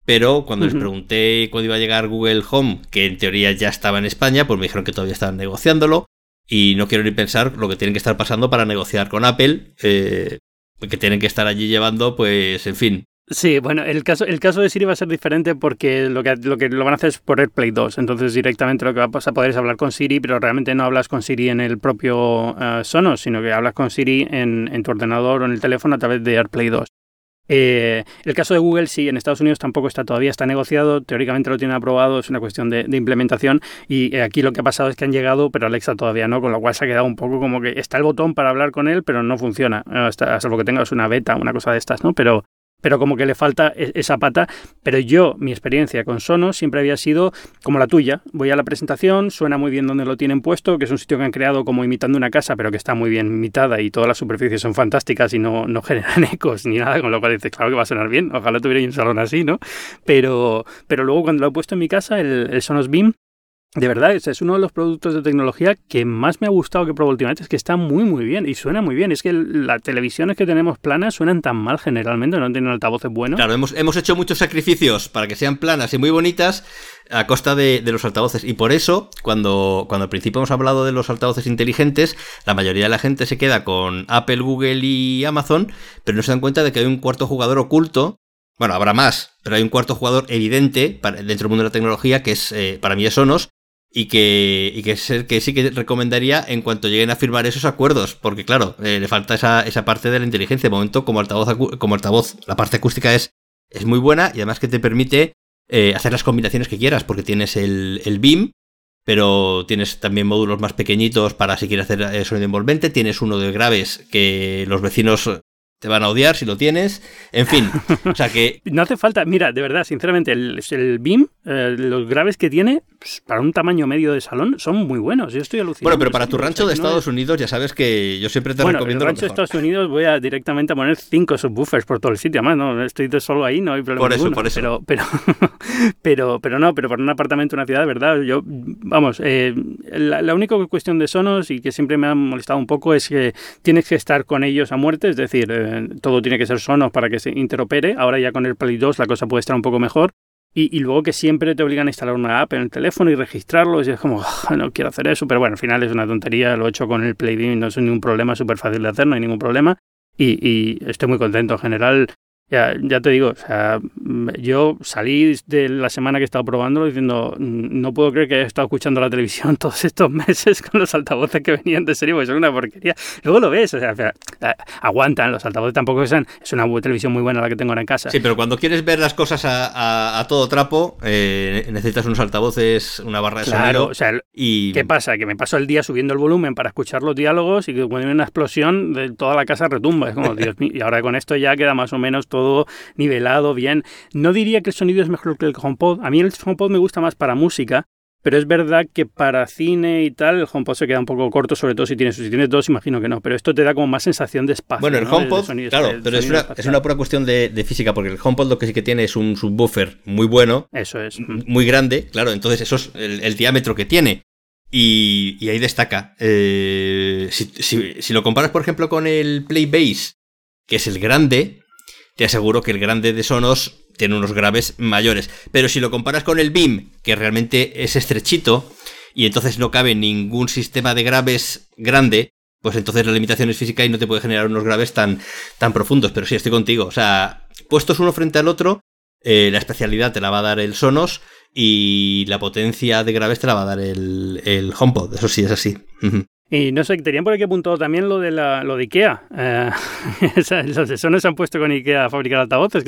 pero cuando les pregunté cuándo iba a llegar Google Home, que en teoría ya estaba en España, pues me dijeron que todavía estaban negociándolo. Y no quiero ni pensar lo que tienen que estar pasando para negociar con Apple, eh, que tienen que estar allí llevando, pues, en fin. Sí, bueno, el caso, el caso de Siri va a ser diferente porque lo que, lo que lo van a hacer es por AirPlay 2. Entonces, directamente lo que vas a poder es hablar con Siri, pero realmente no hablas con Siri en el propio uh, Sonos, sino que hablas con Siri en, en, tu ordenador o en el teléfono a través de AirPlay 2. Eh, el caso de Google sí, en Estados Unidos tampoco está todavía está negociado, teóricamente lo tienen aprobado, es una cuestión de, implementación y eh, aquí lo que ha pasado es que han llegado, pero Alexa todavía no, con lo cual se ha quedado un poco como que está el botón para hablar con él, pero no funciona, hasta, salvo que tengas una beta, una cosa de estas, ¿no? Pero, pero como que le falta e-, esa pata. Pero yo, mi experiencia con Sonos siempre había sido como la tuya. Voy a la presentación, suena muy bien donde lo tienen puesto, que es un sitio que han creado como imitando una casa, pero que está muy bien imitada y todas las superficies son fantásticas y no, no generan ecos ni nada, con lo cual dices, claro que va a sonar bien, ojalá tuviera un salón así, ¿no? Pero, pero luego cuando lo he puesto en mi casa, el, el Sonos Beam, de verdad, es uno de los productos de tecnología que más me ha gustado que probé últimamente. Es que está muy, muy bien y suena muy bien. Es que las televisiones que tenemos planas suenan tan mal generalmente, no tienen altavoces buenos. Claro, hemos, hemos hecho muchos sacrificios para que sean planas y muy bonitas a costa de, los altavoces. Y por eso, cuando, cuando al principio hemos hablado de los altavoces inteligentes, la mayoría de la gente se queda con Apple, Google y Amazon, pero no se dan cuenta de que hay un cuarto jugador oculto bueno, habrá más, pero hay un cuarto jugador evidente dentro del mundo de la tecnología que es eh, para mí es Sonos y que, y que, que sí que recomendaría en cuanto lleguen a firmar esos acuerdos, porque claro, eh, le falta esa, esa, parte de la inteligencia. De momento, como altavoz, como altavoz, la parte acústica es, es muy buena y además que te permite eh, hacer las combinaciones que quieras, porque tienes el, el BIM, pero tienes también módulos más pequeñitos para si quieres hacer eh, sonido envolvente, tienes uno de graves que los vecinos te van a odiar si lo tienes. En fin, o sea que... no hace falta, mira, de verdad, sinceramente, el, el BIM, eh, los graves que tiene, pues, para un tamaño medio de salón, son muy buenos. Yo estoy alucinando. Bueno, pero para tu rancho de Estados Unidos, ya sabes que yo siempre te bueno, recomiendo. En el rancho de Estados Unidos voy a directamente a poner cinco subwoofers por todo el sitio. Además, no estoy solo ahí, no hay problema. Por eso, ninguno, por eso. Pero, pero, pero, pero, no, pero por un apartamento, una ciudad, de verdad, yo, vamos, eh, la, la única cuestión de Sonos y que siempre me ha molestado un poco es que tienes que estar con ellos a muerte, es decir, eh, todo tiene que ser Sonos para que se interopere. Ahora ya con el Play 2 la cosa puede estar un poco mejor. Y, luego que siempre te obligan a instalar una app en el teléfono y registrarlo. Y es como, ah, no quiero hacer eso. Pero bueno, al final es una tontería. Lo he hecho con el Play y no es ningún problema. súper fácil de hacer, no hay ningún problema. Y, y, estoy muy contento. En general, ya, ya te digo, o sea, yo salí de la semana que he estado probándolo diciendo, no puedo creer que haya estado escuchando la televisión todos estos meses con los altavoces que venían de serie, porque son una porquería. Luego lo ves, o sea, aguantan, los altavoces tampoco son, es una televisión muy buena la que tengo ahora en casa. Sí, pero cuando quieres ver las cosas a, a, todo trapo, eh, necesitas unos altavoces, una barra de claro, o sea, y... ¿qué pasa? Que me paso el día subiendo el volumen para escuchar los diálogos y que cuando hay una explosión, de toda la casa retumba. Es como, Dios mío, y ahora con esto ya queda más o menos todo todo nivelado, bien. No diría que el sonido es mejor que el HomePod. A mí el HomePod me gusta más para música, pero es verdad que para cine y tal, el HomePod se queda un poco corto, sobre todo si tienes, si tienes dos, imagino que no. Pero esto te da como más sensación de espacio. Bueno, el HomePod, claro, pero es una, es una, pura cuestión de, física, porque el HomePod lo que sí que tiene es un subwoofer muy bueno. Eso es. Muy grande, claro, entonces eso es el, diámetro que tiene. Y, ahí destaca. Eh, si, si, lo comparas, por ejemplo, con el Playbase, que es el grande, te aseguro que el grande de Sonos tiene unos graves mayores. Pero si lo comparas con el BIM, que realmente es estrechito, y entonces no cabe ningún sistema de graves grande, pues entonces la limitación es física y no te puede generar unos graves tan, tan profundos. Pero sí, estoy contigo. O sea, puestos uno frente al otro, eh, la especialidad te la va a dar el Sonos y la potencia de graves te la va a dar el, el HomePod. Eso sí, es así. Y no sé, tenían por aquí apuntado también lo de, la, lo de Ikea. Eh, los de se han puesto con Ikea a fabricar altavoces.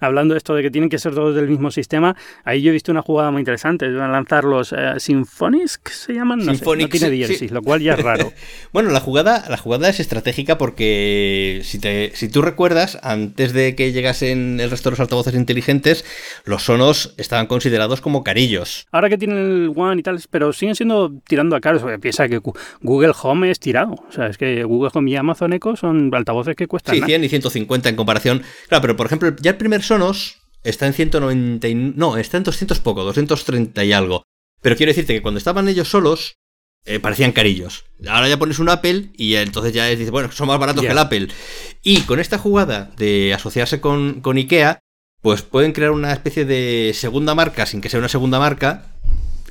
hablando de esto de que tienen que ser todos del mismo sistema, ahí yo he visto una jugada muy interesante. Van a lanzar los eh, Symphonics, se llaman. No, no tiene DLCs, lo cual ya es raro. bueno, la jugada, la jugada es estratégica porque si, te, si tú recuerdas, antes de que llegasen el resto de los altavoces inteligentes, los Sonos estaban considerados como carillos. Ahora que tienen el One y tal, pero siguen siendo tirando a caros. Piensa que Google Google Home es tirado. O sea, es que Google Home y Amazon Echo son altavoces que cuestan. Sí, 100 y 150 en comparación. Claro, pero por ejemplo, ya el primer Sonos está en 190. no, está en 200 poco, 230 y algo. Pero quiero decirte que cuando estaban ellos solos, eh, parecían carillos. Ahora ya pones un Apple y entonces ya es, dice, bueno, son más baratos que el Apple. Y con esta jugada de asociarse con, con IKEA, pues pueden crear una especie de segunda marca sin que sea una segunda marca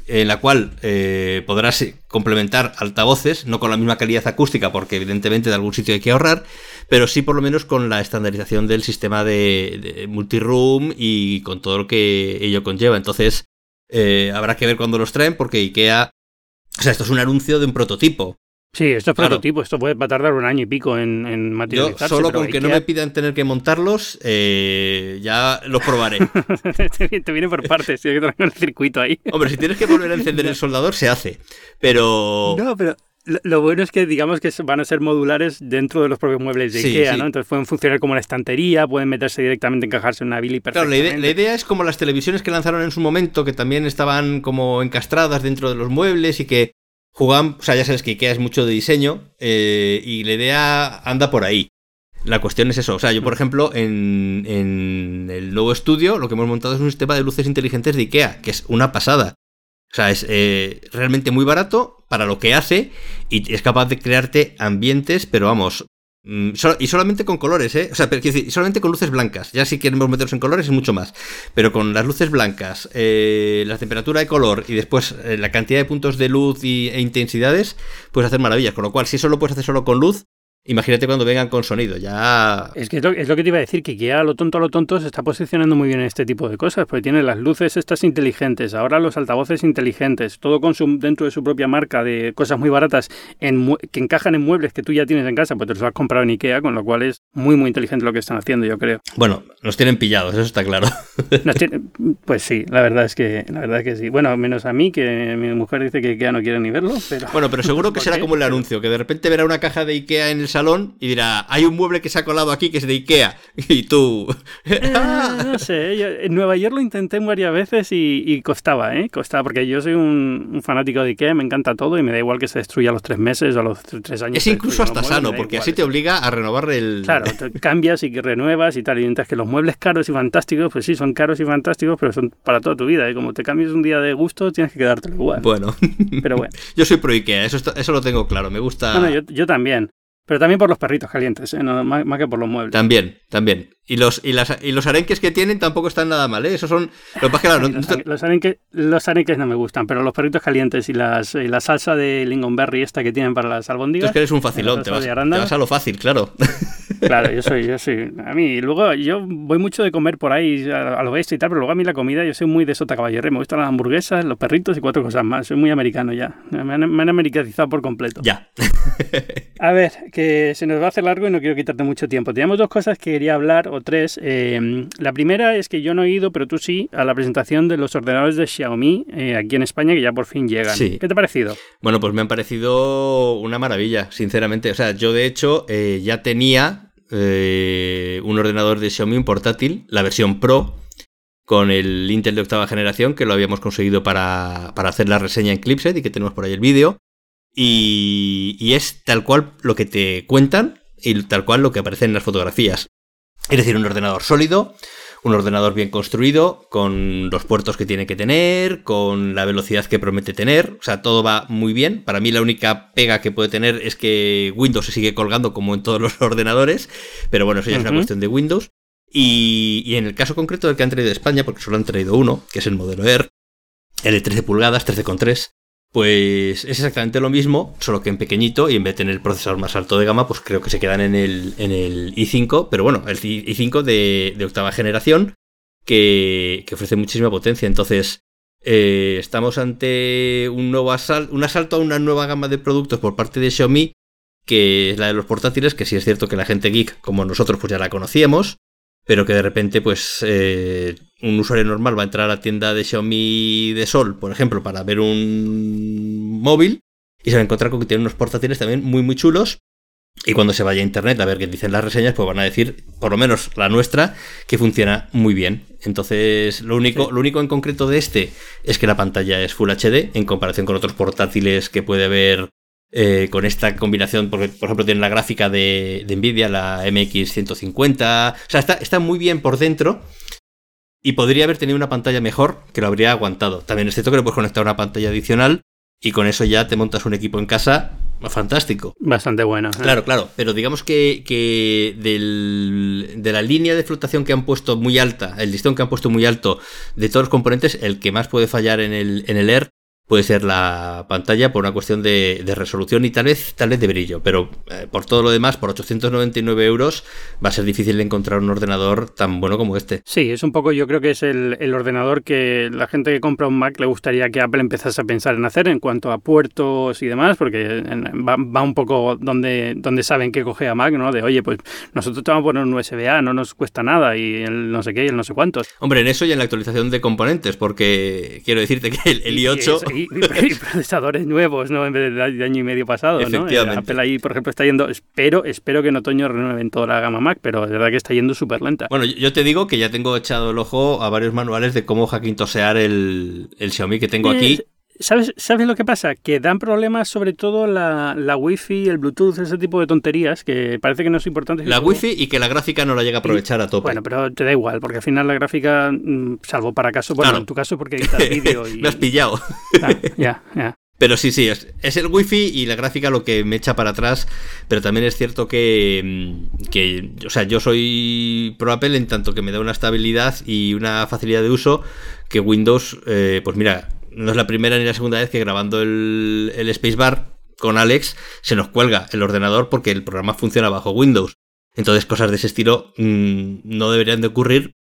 en la cual eh, podrás complementar altavoces, no con la misma calidad acústica, porque evidentemente de algún sitio hay que ahorrar, pero sí por lo menos con la estandarización del sistema de, multiroom y con todo lo que ello conlleva. Entonces, eh, habrá que ver cuándo los traen, porque IKEA. O sea, esto es un anuncio de un prototipo. Sí, esto es prototipo, esto puede, va a tardar un año y pico en, en materializarse. Yo solo con que no me pidan tener que montarlos, eh, ya los probaré. te viene por partes, tienes que el circuito ahí. Hombre, si tienes que volver a encender el soldador, se hace. Pero... No, pero lo, bueno es que digamos que van a ser modulares dentro de los propios muebles de IKEA, ¿no? Entonces pueden funcionar como una estantería, pueden meterse directamente, encajarse en una Billy Claro, la idea, la idea, es como las televisiones que lanzaron en su momento, que también estaban como encastradas dentro de los muebles y que Jugan, o sea, ya sabes que IKEA es mucho de diseño eh, y la idea anda por ahí. La cuestión es eso. O sea, yo, por ejemplo, en, en, el nuevo estudio lo que hemos montado es un sistema de luces inteligentes de IKEA, que es una pasada. O sea, es eh, realmente muy barato para lo que hace y es capaz de crearte ambientes, pero vamos, y solamente con colores, ¿eh? O sea, pero, decir, solamente con luces blancas. Ya si queremos meternos en colores es mucho más. Pero con las luces blancas, eh, la temperatura de color y después eh, la cantidad de puntos de luz y, e intensidades, puedes hacer maravillas. Con lo cual, si eso lo puedes hacer solo con luz, Imagínate cuando vengan con sonido, ya... Es que es lo, que te iba a decir, que ya lo tonto a lo tonto se está posicionando muy bien en este tipo de cosas, porque tiene las luces estas inteligentes, ahora los altavoces inteligentes, todo con su, dentro de su propia marca de cosas muy baratas en, que encajan en muebles que tú ya tienes en casa, pues te los has comprado en Ikea, con lo cual es muy muy inteligente lo que están haciendo, yo creo. Bueno, nos tienen pillados, eso está claro. pues sí, la verdad es que la verdad es que sí. Bueno, menos a mí, que mi mujer dice que Ikea no quiere ni verlo, pero... Bueno, pero seguro que será como el anuncio, que de repente verá una caja de Ikea en el salón y dirá, hay un mueble que se ha colado aquí que es de Ikea. Y tú... Eh, no sé, en Nueva York lo intenté varias veces y, costaba, ¿eh? Costaba, porque yo soy un, fanático de Ikea, me encanta todo y me da igual que se destruya a los tres meses o a los tres años. Es incluso hasta sano, porque así te obliga a renovar el... Claro, cambias y renuevas y tal. Y mientras que los muebles caros y fantásticos, pues sí, son caros y fantásticos, pero son para toda tu vida. Y ¿eh? como te cambies un día de gusto, tienes que quedártelo igual. Bueno. Pero bueno. yo soy pro Ikea, eso, eso lo tengo claro, me gusta... Bueno, yo, yo también. Pero también por los perritos calientes, ¿eh? más, que por los muebles. También, también. Y los, y, las, y los arenques que tienen tampoco están nada mal, ¿eh? Esos son... los, arenques, los arenques no me gustan, pero los perritos calientes y, las, y la salsa de lingonberry esta que tienen para las albóndigas... Tú es que eres un facilón, te vas, te vas, a lo fácil, claro. Claro, yo soy, yo soy... A mí, luego, yo voy mucho de comer por ahí a, lo bestia y tal, pero luego a mí la comida, yo soy muy de sota caballería. Me gustan las hamburguesas, los perritos y cuatro cosas más. Soy muy americano ya. Me han, me han americanizado por completo. Ya. a ver, que se nos va a hacer largo y no quiero quitarte mucho tiempo. Teníamos dos cosas que quería hablar, o tres. Em, la primera es que yo no he ido, pero tú sí, a la presentación de los ordenadores de Xiaomi eh, aquí en España, que ya por fin llegan. ¿Qué te ha parecido? Bueno, pues me han parecido una maravilla, sinceramente. O sea, yo de hecho eh, ya tenía eh, un ordenador de Xiaomi portátil, la versión Pro, con el Intel de octava generación, que lo habíamos conseguido para, hacer la reseña en Clipset y que tenemos por ahí el vídeo. Y, y, es tal cual lo que te cuentan y tal cual lo que aparece en las fotografías. Es decir, un ordenador sólido, un ordenador bien construido, con los puertos que tiene que tener, con la velocidad que promete tener, o sea, todo va muy bien. Para mí la única pega que puede tener es que Windows se sigue colgando como en todos los ordenadores, pero bueno, eso ya es una cuestión de Windows. Y, en el caso concreto del que han traído de España, porque solo han traído uno, que es el modelo Air, el de 13 pulgadas, 13,3, pues es exactamente lo mismo, solo que en pequeñito y en vez de tener el procesador más alto de gama, pues creo que se quedan en el, en el i5, pero bueno, el i5 de, octava generación que, que, ofrece muchísima potencia. Entonces, eh, estamos ante un nuevo un asalto a una nueva gama de productos por parte de Xiaomi, que es la de los portátiles, que sí es cierto que la gente geek como nosotros pues ya la conocíamos, pero que de repente pues eh, un usuario normal va a entrar a la tienda de Xiaomi de Sol, por ejemplo, para ver un móvil y se va a encontrar con que tiene unos portátiles también muy muy chulos. Y cuando se vaya a internet a ver qué dicen las reseñas, pues van a decir, por lo menos la nuestra, que funciona muy bien. Entonces, lo único, lo único en concreto de este es que la pantalla es Full HD en comparación con otros portátiles que puede ver eh, con esta combinación, porque por ejemplo tiene la gráfica de, de Nvidia, la MX150, o sea, está, está muy bien por dentro y podría haber tenido una pantalla mejor que lo habría aguantado. También es cierto que le puedes conectar una pantalla adicional y con eso ya te montas un equipo en casa fantástico. Bastante bueno. ¿eh? Claro, claro, pero digamos que, que del, de la línea de flotación que han puesto muy alta, el listón que han puesto muy alto de todos los componentes, el que más puede fallar en el, en el Air puede ser la pantalla por una cuestión de, de resolución y tal vez, tal vez de brillo, pero eh, por todo lo demás, por 899 euros, va a ser difícil encontrar un ordenador tan bueno como este. Sí, es un poco, yo creo que es el, el, ordenador que la gente que compra un Mac le gustaría que Apple empezase a pensar en hacer en cuanto a puertos y demás, porque va, va un poco donde, donde saben que coge a Mac, ¿no? De, oye, pues nosotros te vamos a poner un USB-A, no nos cuesta nada, y el no sé qué, y el no sé cuántos. Hombre, en eso y en la actualización de componentes, porque quiero decirte que el, el i8... Y, y, procesadores nuevos, ¿no? En vez de año y medio pasado, ¿no? Apple ahí, por ejemplo, está yendo, espero, espero que en otoño renueven toda la gama Mac, pero de verdad que está yendo súper lenta. Bueno, yo te digo que ya tengo echado el ojo a varios manuales de cómo hackintosear el, el Xiaomi que tengo aquí. Eh, ¿Sabes, ¿Sabes lo que pasa? Que dan problemas sobre todo la, la Wi-Fi, el Bluetooth, ese tipo de tonterías que parece que no es importante. La Wi-Fi y que la gráfica no la llega a aprovechar y, a tope. Bueno, pero te da igual, porque al final la gráfica, salvo para caso, bueno, claro. en tu caso porque editas vídeo y... Me has pillado. Ah, ya, ya. Pero sí, sí, es, es, el wifi y la gráfica lo que me echa para atrás. Pero también es cierto que, que, o sea, yo soy pro Apple en tanto que me da una estabilidad y una facilidad de uso que Windows, eh, pues mira, no es la primera ni la segunda vez que grabando el, el Spacebar con Alex se nos cuelga el ordenador porque el programa funciona bajo Windows. Entonces cosas de ese estilo mmm, no deberían de ocurrir.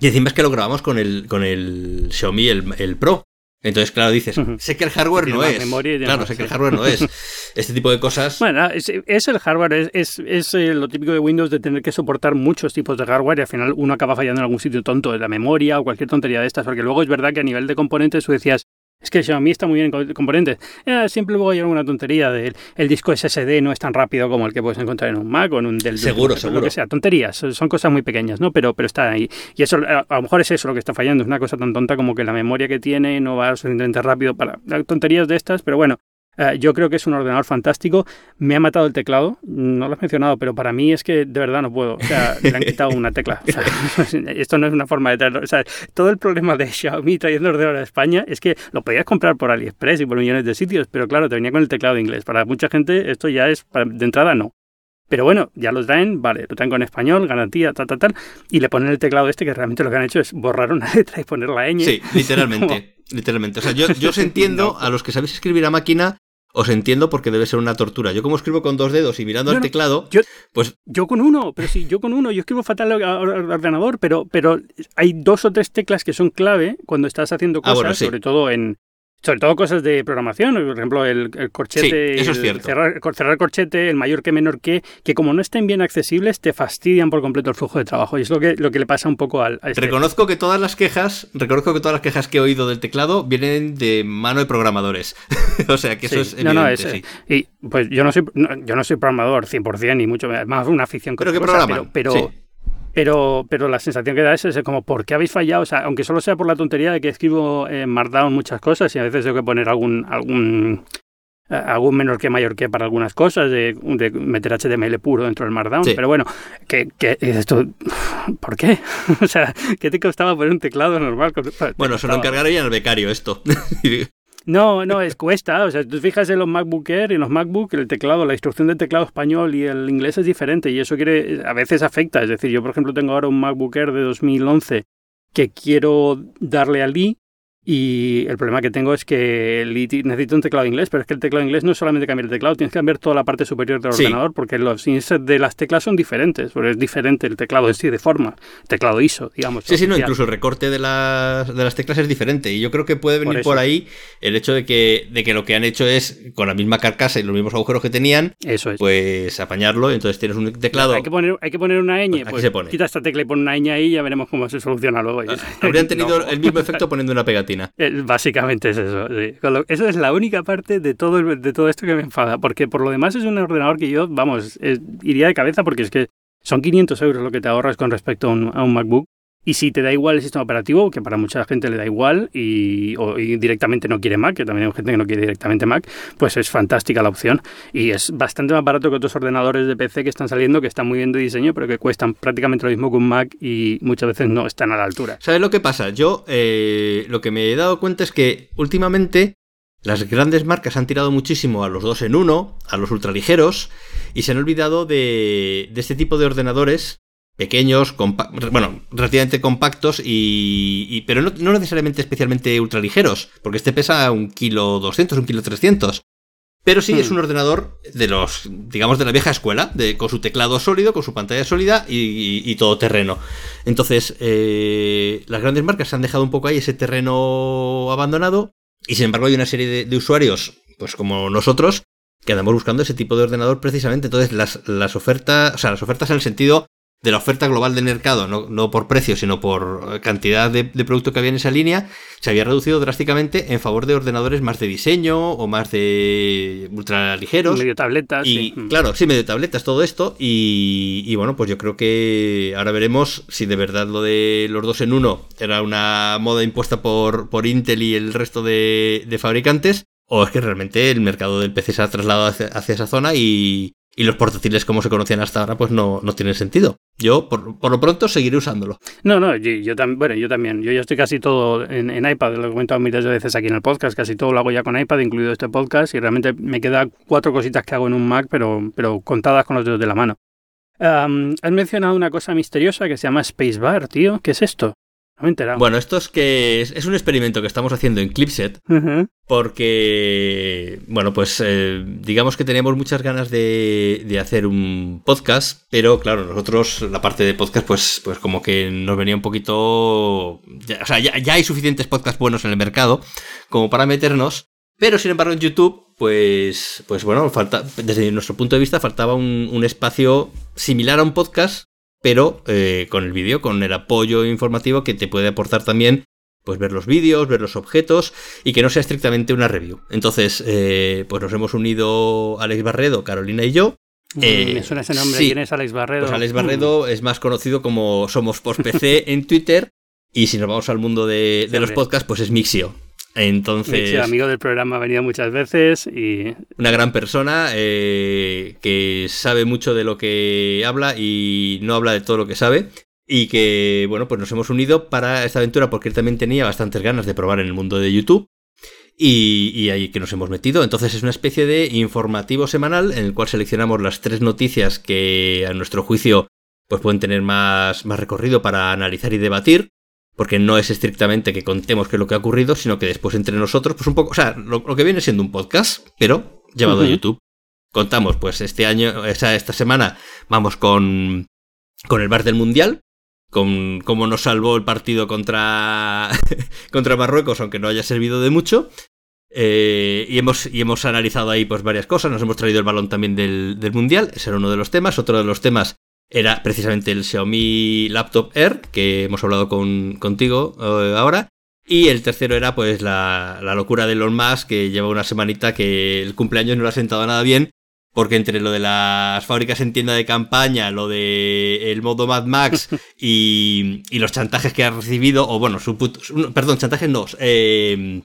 Y encima es que lo grabamos con el, con el Xiaomi, el, el Pro. Entonces, claro, dices, uh -huh. sé que el hardware no es. Claro, sé que el hardware no es. Este tipo de cosas. Bueno, es, es el hardware, es, es, es, eh, lo típico de Windows de tener que soportar muchos tipos de hardware y al final uno acaba fallando en algún sitio tonto de la memoria o cualquier tontería de estas, porque luego es verdad que a nivel de componentes tú decías, es que Xiaomi está muy bien en componentes. Eh, siempre luego hay alguna tontería del el disco SSD no es tan rápido como el que puedes encontrar en un Mac o en un del Seguro, seguro. Lo que sea, tonterías, son cosas muy pequeñas, ¿no? Pero, pero está ahí. Y eso, a lo mejor es eso lo que está fallando, es una cosa tan tonta como que la memoria que tiene no va suficientemente rápido para tonterías de estas, pero bueno, Uh, yo creo que es un ordenador fantástico. Me ha matado el teclado, no lo has mencionado, pero para mí es que de verdad no puedo. O sea, le han quitado una tecla. O sea, esto no es una forma de traerlo. O sea, todo el problema de Xiaomi trayendo ordenador a España es que lo podías comprar por AliExpress y por millones de sitios, pero claro, te venía con el teclado inglés. Para mucha gente esto ya es, de entrada no. Pero bueno, ya los traen, vale, lo traen con español, garantía, tal, tal, tal, y le ponen el teclado este que realmente lo que han hecho es borrar una letra y poner la ñ. Sí, literalmente, literalmente. O sea, yo, yo os entiendo no. a los que sabéis escribir a máquina os entiendo porque debe ser una tortura. Yo como escribo con dos dedos y mirando no, al teclado, yo, pues... Yo con uno, pero sí, yo con uno, yo escribo fatal al ordenador, pero, pero hay dos o tres teclas que son clave cuando estás haciendo cosas, ah, bueno, sí. sobre todo en, sobre todo cosas de programación, por ejemplo, el, el corchete, sí, eso es cierto. Cerrar, cerrar, corchete, el mayor que menor que, que como no estén bien accesibles, te fastidian por completo el flujo de trabajo. Y es lo que, lo que le pasa un poco al. A este. Reconozco que todas las quejas, reconozco que todas las quejas que he oído del teclado vienen de mano de programadores. o sea que eso sí. es No, evidente, no, es, sí. Y pues yo no soy, no, yo no soy programador 100%, ni mucho más una afición Pero que cosa, programan. pero, pero, pero la sensación que da es, es como, ¿por qué habéis fallado? O sea, aunque solo sea por la tontería de que escribo en Markdown muchas cosas y a veces tengo que poner algún, algún, algún menor que mayor que para algunas cosas, de, de meter HTML puro dentro del Markdown. Sí. Pero bueno, que, que esto, ¿por qué? o sea, ¿qué te costaba poner un teclado normal? Bueno, se lo encargaría al becario esto. No, no, es cuesta. O sea, tú fijas en los MacBook Air y en los MacBook, el teclado, la instrucción del teclado español y el inglés es diferente y eso quiere, a veces afecta. Es decir, yo, por ejemplo, tengo ahora un MacBook Air de 2011 que quiero darle al i Y el problema que tengo es que necesito un teclado inglés, pero es que el teclado inglés no es solamente cambiar el teclado, tienes que cambiar toda la parte superior del ordenador porque los inserts de las teclas son diferentes, porque es diferente el teclado en sí de forma, teclado ISO, digamos. Sí, sí, no, incluso el recorte de las, de las teclas es diferente y yo creo que puede venir por, ahí el hecho de que, de que lo que han hecho es con la misma carcasa y los mismos agujeros que tenían, Eso es. pues apañarlo, entonces tienes un teclado... Hay que poner, hay que poner una ñ, pues, pues quita esta tecla y pon una ñ ahí y ya veremos cómo se soluciona luego. Habrían tenido el mismo efecto poniendo una pegatina. Eh, básicamente es eso. Sí. Eso es la única parte de todo, de todo esto que me enfada, porque por lo demás es un ordenador que yo, vamos, iría de cabeza porque es que son 500 euros lo que te ahorras con respecto a un, MacBook. Y si te da igual el sistema operativo, que para mucha gente le da igual y, directamente no quiere Mac, que también hay gente que no quiere directamente Mac, pues es fantástica la opción. Y es bastante más barato que otros ordenadores de PC que están saliendo, que están muy bien de diseño, pero que cuestan prácticamente lo mismo que un Mac y muchas veces no están a la altura. ¿Sabes lo que pasa? Yo eh, lo que me he dado cuenta es que últimamente las grandes marcas han tirado muchísimo a los dos en uno, a los ultraligeros, y se han olvidado de este tipo de ordenadores pequeños, bueno, relativamente compactos y, pero no, necesariamente especialmente ultraligeros, porque este pesa un kilo 200, un kilo 300. Pero sí es hmm. un ordenador de los, digamos, de la vieja escuela, de, con su teclado sólido, con su pantalla sólida y, todo terreno. Entonces, eh, las grandes marcas han dejado un poco ahí ese terreno abandonado y sin embargo hay una serie de, de usuarios, pues como nosotros, que andamos buscando ese tipo de ordenador precisamente. Entonces, las, las ofertas, o sea, las ofertas en el sentido de la oferta global del mercado, no, por precio, sino por cantidad de, producto que había en esa línea, se había reducido drásticamente en favor de ordenadores más de diseño o más de ultraligeros. Medio tabletas. Y claro, sí, medio tabletas, todo esto. Y, bueno, pues yo creo que ahora veremos si de verdad lo de los dos en uno era una moda impuesta por, por Intel y el resto de, fabricantes. O es que realmente el mercado del PC se ha trasladado hacia esa zona y, y los portátiles como se conocían hasta ahora, pues no, no tienen sentido. Yo, por, lo pronto, seguiré usándolo. No, no, yo, también, bueno, yo también. Yo ya estoy casi todo en, iPad, lo he comentado miles de veces aquí en el podcast, casi todo lo hago ya con iPad, incluido este podcast, y realmente me quedan cuatro cositas que hago en un Mac, pero, pero contadas con los dedos de la mano. has mencionado una cosa misteriosa que se llama Spacebar, tío. ¿Qué es esto? Bueno, esto es que es, un experimento que estamos haciendo en Clipset. Porque, bueno, pues eh, digamos que teníamos muchas ganas de, hacer un podcast, pero claro, nosotros la parte de podcast, pues, pues como que nos venía un poquito... o sea, ya, hay suficientes podcasts buenos en el mercado como para meternos, pero sin embargo en YouTube, pues, pues bueno, falta, desde nuestro punto de vista faltaba un espacio similar a un podcast pero eh, con el vídeo, con el apoyo informativo que te puede aportar también pues ver los vídeos, ver los objetos y que no sea estrictamente una review. Entonces, eh, pues nos hemos unido Alex Barredo, Carolina y yo. Mm, eh, me suena ese nombre. ¿Quién es Alex Barredo? Pues Alex Barredo es más conocido como Somos Post PC en Twitter. Y si nos vamos al mundo de, de los podcasts, pues es Mixio. Entonces. amigo del programa, ha venido muchas veces y. Una gran persona eh, que sabe mucho de lo que habla y no habla de todo lo que sabe. Y que, bueno, pues nos hemos unido para esta aventura porque él también tenía bastantes ganas de probar en el mundo de YouTube. Y, ahí que nos hemos metido. Entonces es una especie de informativo semanal en el cual seleccionamos las tres noticias que a nuestro juicio pues pueden tener más, más recorrido para analizar y debatir porque no es estrictamente que contemos qué es lo que ha ocurrido, sino que después entre nosotros, pues un poco, o sea, lo, que viene siendo un podcast, pero llevado a YouTube. Contamos, pues este año, esa, esta semana, vamos con, con el bar del Mundial, con cómo nos salvó el partido contra, contra Marruecos, aunque no haya servido de mucho. Eh, y, hemos, y hemos analizado ahí pues varias cosas, nos hemos traído el balón también del, del Mundial, ese era uno de los temas. Otro de los temas era precisamente el Xiaomi Laptop Air, que hemos hablado con, contigo eh, ahora. Y el tercero era pues la, locura de Elon Musk, que lleva una semanita que el cumpleaños no le ha sentado nada bien, porque entre lo de las fábricas en tienda de campaña, lo de el modo Mad Max y, los chantajes que ha recibido, o bueno, su perdón, chantajes no, eh,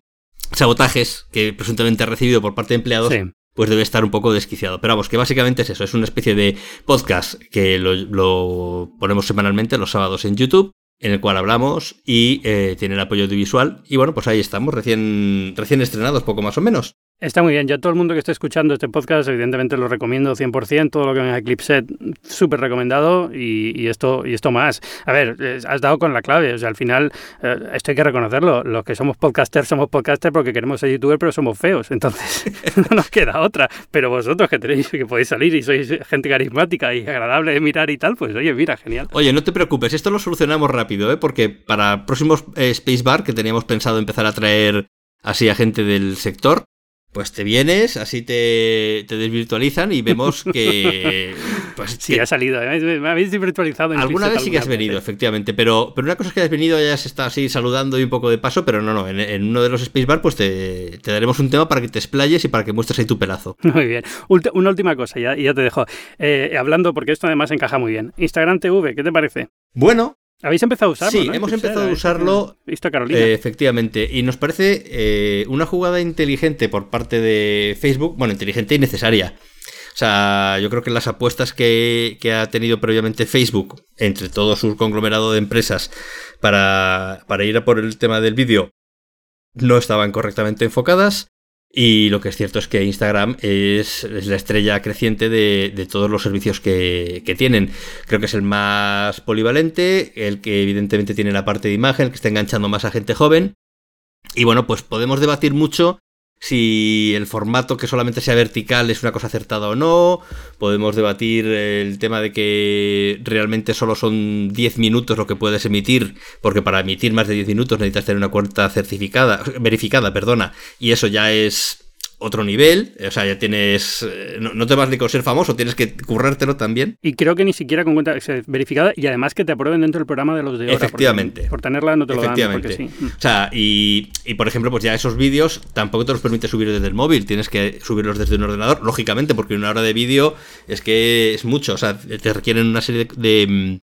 sabotajes que presuntamente ha recibido por parte de empleados, pues debe estar un poco desquiciado. Pero vamos, que básicamente es eso, es una especie de podcast que lo, ponemos semanalmente los sábados en YouTube, en el cual hablamos y eh, tiene el apoyo audiovisual. Y bueno, pues ahí estamos, recién, recién estrenados, poco más o menos. Está muy bien. Yo a todo el mundo que esté escuchando este podcast, evidentemente lo recomiendo 100%. Todo lo que venga de Clipset, súper recomendado. Y, esto, y esto más. A ver, has dado con la clave. O sea, al final, eh, esto hay que reconocerlo. Los que somos podcasters, somos podcasters porque queremos ser youtubers, pero somos feos. Entonces, no nos queda otra. Pero vosotros que tenéis, que podéis salir y sois gente carismática y agradable de mirar y tal, pues oye, mira, genial. Oye, no te preocupes, esto lo solucionamos rápido, ¿eh? Porque para próximos eh, Space Bar, que teníamos pensado empezar a traer así a gente del sector, pues te vienes, así te, desvirtualizan y vemos que. Pues, sí, ha salido. ¿eh? Me habéis desvirtualizado. En alguna vez sí que has venido, efectivamente. Pero, pero una cosa es que has venido y has estado así saludando y un poco de paso, pero no, no. En, uno de los Space Bar, pues te, daremos un tema para que te explayes y para que muestres ahí tu pelazo. Muy bien. una última cosa, ya, ya te dejo. Eh, hablando, porque esto además encaja muy bien. Instagram TV, ¿qué te parece? Bueno, habéis empezado a usarlo. Sí, hemos empezado a usarlo. Visto Carolina. Eh, efectivamente. Y nos parece eh, una jugada inteligente por parte de Facebook. Bueno, inteligente y necesaria. O sea, yo creo que las apuestas que, que ha tenido previamente Facebook entre todo su conglomerado de empresas para, para ir a por el tema del vídeo no estaban correctamente enfocadas. Y lo que es cierto es que Instagram es, la estrella creciente de, todos los servicios que, tienen. Creo que es el más polivalente, el que evidentemente tiene la parte de imagen, el que está enganchando más a gente joven. Y bueno, pues podemos debatir mucho si el formato que solamente sea vertical es una cosa acertada o no. Podemos debatir el tema de que realmente solo son 10 minutos lo que puedes emitir, porque para emitir más de 10 minutos necesitas tener una cuenta certificada, verificada, perdona, y eso ya es otro nivel, o sea, ya tienes, eh, no, te vas ni con ser famoso, tienes que currártelo también. Y creo que ni siquiera con cuenta verificada y además que te aprueben dentro del programa de los de hora. Efectivamente. por tenerla no te lo dan. Efectivamente. O sea, y, por ejemplo, pues ya esos vídeos tampoco te los permite subir desde el móvil, tienes que subirlos desde un ordenador, lógicamente, porque una hora de vídeo es que es mucho, o sea, te requieren una serie de,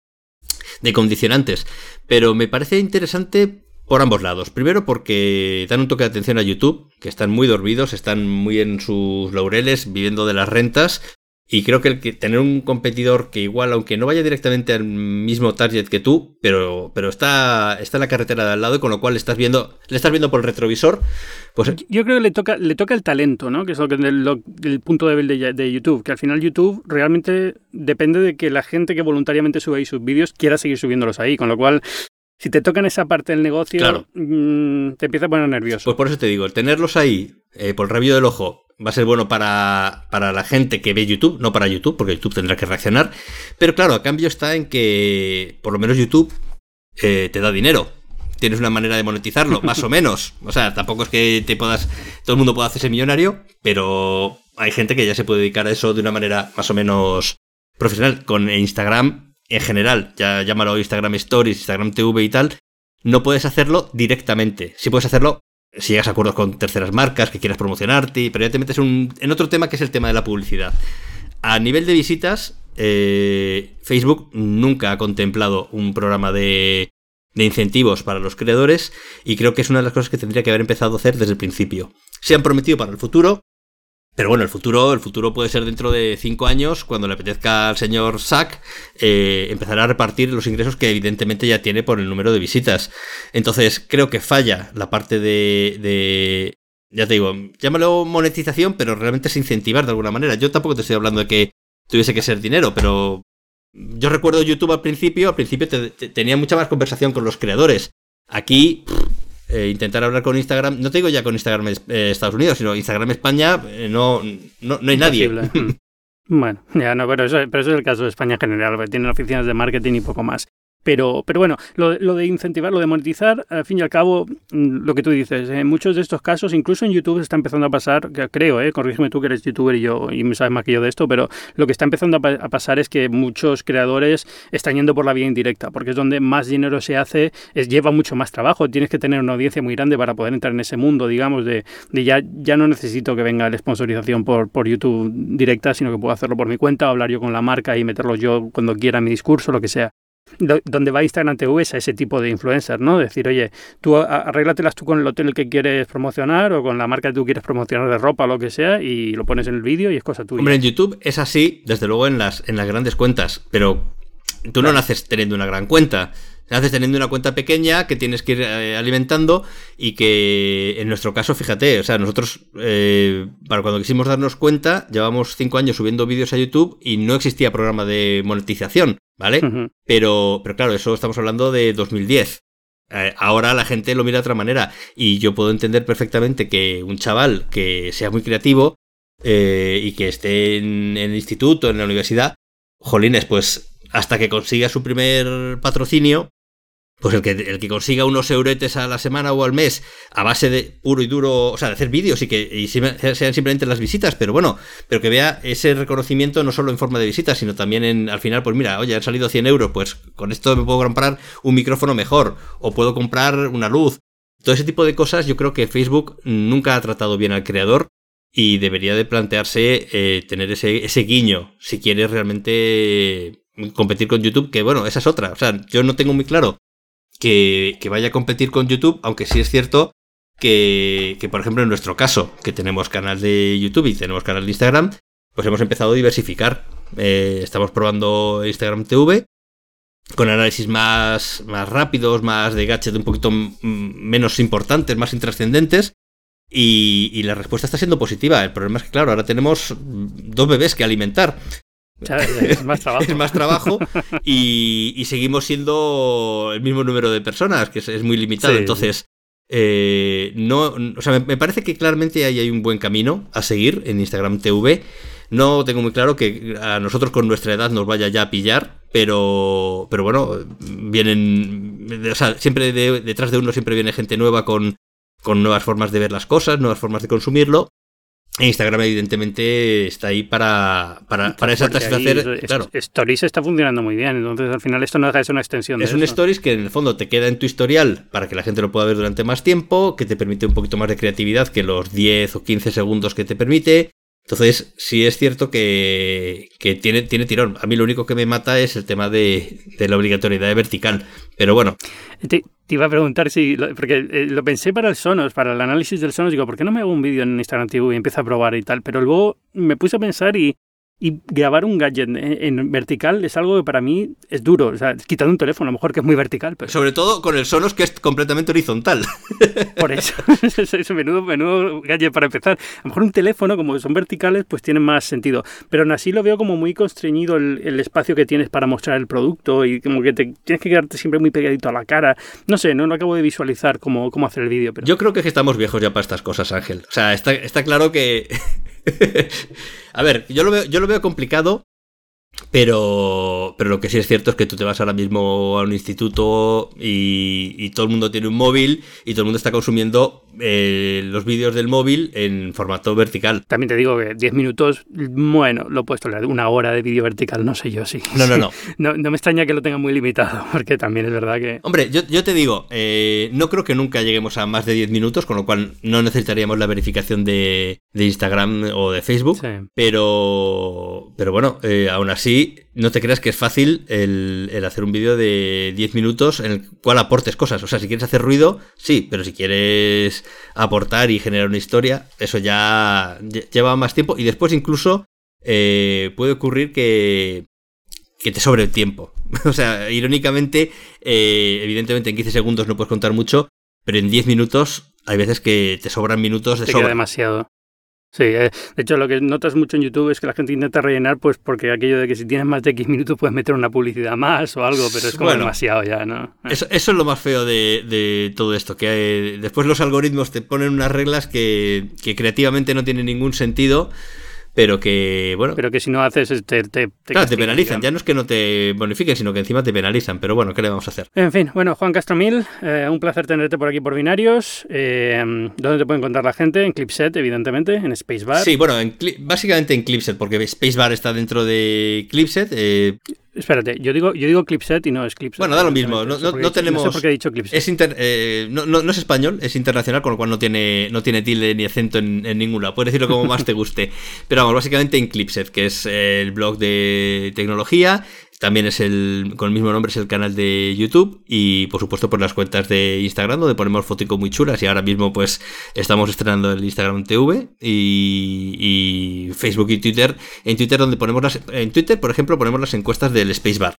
de condicionantes. Pero me parece interesante por ambos lados. Primero porque dan un toque de atención a YouTube, que están muy dormidos, están muy en sus laureles, viviendo de las rentas. Y creo que, el que tener un competidor que igual, aunque no vaya directamente al mismo target que tú, pero, pero está, está en la carretera de al lado, con lo cual estás viendo, le estás viendo por el retrovisor. Pues... Yo creo que le toca, le toca el talento, ¿no? Que es lo que el, punto débil de, de, YouTube. Que al final YouTube realmente depende de que la gente que voluntariamente sube ahí sus vídeos quiera seguir subiéndolos ahí. Con lo cual si te tocan esa parte del negocio, mm, te empieza a poner nervioso. Pues por eso te digo, tenerlos ahí eh, por el rabillo del ojo va a ser bueno para, para, la gente que ve YouTube, no para YouTube, porque YouTube tendrá que reaccionar. Pero claro, a cambio está en que por lo menos YouTube eh, te da dinero. Tienes una manera de monetizarlo, más o menos. O sea, tampoco es que te puedas. Todo el mundo pueda hacerse millonario, pero hay gente que ya se puede dedicar a eso de una manera más o menos profesional. Con Instagram en general, ya llámalo Instagram Stories, Instagram TV y tal, no puedes hacerlo directamente. Sí puedes hacerlo si llegas a acuerdos con terceras marcas que quieras promocionarte, pero ya te metes en otro tema que es el tema de la publicidad. A nivel de visitas, eh, Facebook nunca ha contemplado un programa de, de incentivos para los creadores y creo que es una de las cosas que tendría que haber empezado a hacer desde el principio. Se han prometido para el futuro, pero bueno, el futuro, el futuro puede ser dentro de cinco años, cuando le apetezca al señor Sack eh, empezar a repartir los ingresos que evidentemente ya tiene por el número de visitas. Entonces, creo que falla la parte de, de ya te digo, llámalo monetización, pero realmente es incentivar de alguna manera. Yo tampoco te estoy hablando de que tuviese que ser dinero, pero yo recuerdo YouTube al principio, al principio tenía mucha más conversación con los creadores. Aquí eh, intentar hablar con Instagram, no te digo ya con Instagram eh, Estados Unidos, sino Instagram España, eh, no, no, hay nadie. bueno, ya no, pero eso, pero eso es el caso de España en general, porque tienen oficinas de marketing y poco más. Pero, pero bueno, lo, lo, de incentivar, lo de monetizar, al fin y al cabo, mm, lo que tú dices, en muchos de estos casos, incluso en YouTube está empezando a pasar, creo, eh, corrígeme tú que eres youtuber y yo y me sabes más que yo de esto, pero lo que está empezando a, pasar es que muchos creadores están yendo por la vía indirecta, porque es donde más dinero se hace, es, lleva mucho más trabajo, tienes que tener una audiencia muy grande para poder entrar en ese mundo, digamos, de, de ya, ya no necesito que venga la sponsorización por, por YouTube directa, sino que puedo hacerlo por mi cuenta, hablar yo con la marca y meterlo yo cuando quiera mi discurso, lo que sea donde va Instagram TV es a ese tipo de influencers, ¿no? Decir, oye, tú arréglatelas tú con el hotel que quieres promocionar o con la marca que tú quieres promocionar de ropa o lo que sea y lo pones en el vídeo y es cosa tuya. Hombre, en YouTube es así, desde luego en las, en las grandes cuentas, pero tú no naces teniendo una gran cuenta. Naces teniendo una cuenta pequeña que tienes que ir eh, alimentando y que en nuestro caso, fíjate, o sea, nosotros eh, para cuando quisimos darnos cuenta, llevamos cinco años subiendo vídeos a YouTube y no existía programa de monetización, ¿vale? pero, pero claro, eso estamos hablando de 2010. Eh, ahora la gente lo mira de otra manera y yo puedo entender perfectamente que un chaval que sea muy creativo y que esté en, en el instituto, en la universidad, jolines, pues hasta que consiga su primer patrocinio, pues el que, el que consiga unos euretes a la semana o al mes a base de puro y duro, o sea, de hacer vídeos y que y sean simplemente las visitas, pero bueno, pero que vea ese reconocimiento no solo en forma de visitas, sino también en, al final, pues mira, oye, han salido 100 euros, pues con esto me puedo comprar un micrófono mejor o puedo comprar una luz. Todo ese tipo de cosas yo creo que Facebook nunca ha tratado bien al creador y debería de plantearse eh, tener ese, ese guiño si quiere realmente competir con YouTube, que bueno, esa es otra. O sea, yo no tengo muy claro que, vaya a competir con YouTube, aunque sí es cierto que, por ejemplo, en nuestro caso, que tenemos canal de YouTube y tenemos canal de Instagram, pues hemos empezado a diversificar. Eh, estamos probando Instagram TV con análisis más, más rápidos, más de gadget un poquito menos importantes, más intrascendentes. Y, y, la respuesta está siendo positiva. El problema es que, claro, ahora tenemos dos bebés que alimentar. Es más trabajo. es más trabajo y, seguimos siendo el mismo número de personas, que es, muy limitado. Entonces, eh, no, o sea, me, parece que claramente ahí hay un buen camino a seguir en Instagram TV. No tengo muy claro que a nosotros con nuestra edad nos vaya ya a pillar, pero, pero bueno, vienen, o sea, siempre detrás de uno siempre viene gente nueva con, con nuevas formas de ver las cosas, nuevas formas de consumirlo. Instagram, evidentemente, está ahí para, para, para esa hacer. Claro. Stories está funcionando muy bien, entonces al final esto no deja de ser una extensión. De es un Stories que en el fondo te queda en tu historial para que la gente lo pueda ver durante más tiempo, que te permite un poquito más de creatividad que los 10 o 15 segundos que te permite. Entonces, sí es cierto que, tiene, tiene tirón. A mí lo único que me mata es el tema de, la obligatoriedad de vertical. Pero bueno. Te, iba a preguntar si. Porque eh, lo pensé para el Sonos, para el análisis del Sonos. Digo, ¿por qué no me hago un vídeo en Instagram TV y empiezo a probar y tal? Pero luego me puse a pensar y y grabar un gadget en, vertical es algo que para mí es duro. O sea, quitando un teléfono, a lo mejor que es muy vertical. Pero... Sobre todo con el Sonos que es completamente horizontal. Por eso, es menudo, menudo gadget para empezar. A lo mejor un teléfono, como son verticales, pues tiene más sentido. Pero aún así lo veo como muy constreñido el, espacio que tienes para mostrar el producto y como que te, tienes que quedarte siempre muy pegadito a la cara. No sé, no lo acabo de visualizar cómo, cómo hacer el vídeo. Pero... Yo creo que estamos viejos ya para estas cosas, Ángel. O sea, está, está claro que a ver, yo lo veo, yo lo veo complicado pero, pero lo que sí es cierto es que tú te vas ahora mismo a un instituto y, todo el mundo tiene un móvil y todo el mundo está consumiendo eh, los vídeos del móvil en formato vertical. También te digo que 10 minutos, bueno, lo he puesto una hora de vídeo vertical, no sé yo, sí. No, no, no. no, me extraña que lo tenga muy limitado, porque también es verdad que... Hombre, yo, te digo, eh, no creo que nunca lleguemos a más de 10 minutos, con lo cual no necesitaríamos la verificación de, Instagram o de Facebook, pero, pero bueno, eh, aún así no te creas que es fácil el, hacer un vídeo de 10 minutos en el cual aportes cosas. O sea, si quieres hacer ruido, sí, pero si quieres aportar y generar una historia, eso ya lleva más tiempo. Y después incluso eh, puede ocurrir que, que te sobre el tiempo. o sea, irónicamente, eh, evidentemente en 15 segundos no puedes contar mucho, pero en 10 minutos hay veces que te sobran minutos de te Queda demasiado. Sí, eh, de hecho lo que notas mucho en YouTube es que la gente intenta rellenar pues porque aquello de que si tienes más de X minutos puedes meter una publicidad más o algo, pero es como demasiado ya, ¿no? Eso, eso, es lo más feo de, de todo esto, que eh, después los algoritmos te ponen unas reglas que, que creativamente no tienen ningún sentido pero que, bueno. Pero que si no haces, te, te, claro, te penalizan. Ya no es que no te bonifiquen, sino que encima te penalizan. Pero bueno, ¿qué le vamos a hacer? En fin, bueno, Juan Castromil, eh, un placer tenerte por aquí por Binarios. Eh, ¿Dónde te puede encontrar la gente? En Clipset, evidentemente, en Spacebar. Sí, bueno, en, básicamente en Clipset, porque Spacebar está dentro de Clipset. Eh, Espérate, yo digo, yo digo Clipset y no es Clipset. Bueno, da lo mismo, no, no, tenemos... No sé por qué he dicho Clipset. Es eh, no, no, es español, es internacional, con lo cual no tiene, no tiene tilde ni acento en, en ninguna. Puedes decirlo como más te guste. Pero vamos, básicamente en Clipset, que es el blog de tecnología también es el, con el mismo nombre, es el canal de YouTube y por supuesto por las cuentas de Instagram donde ponemos fotos muy chulas y ahora mismo pues estamos estrenando el Instagram TV y, Facebook y Twitter. En Twitter donde ponemos las, en Twitter por ejemplo ponemos las encuestas del Spacebar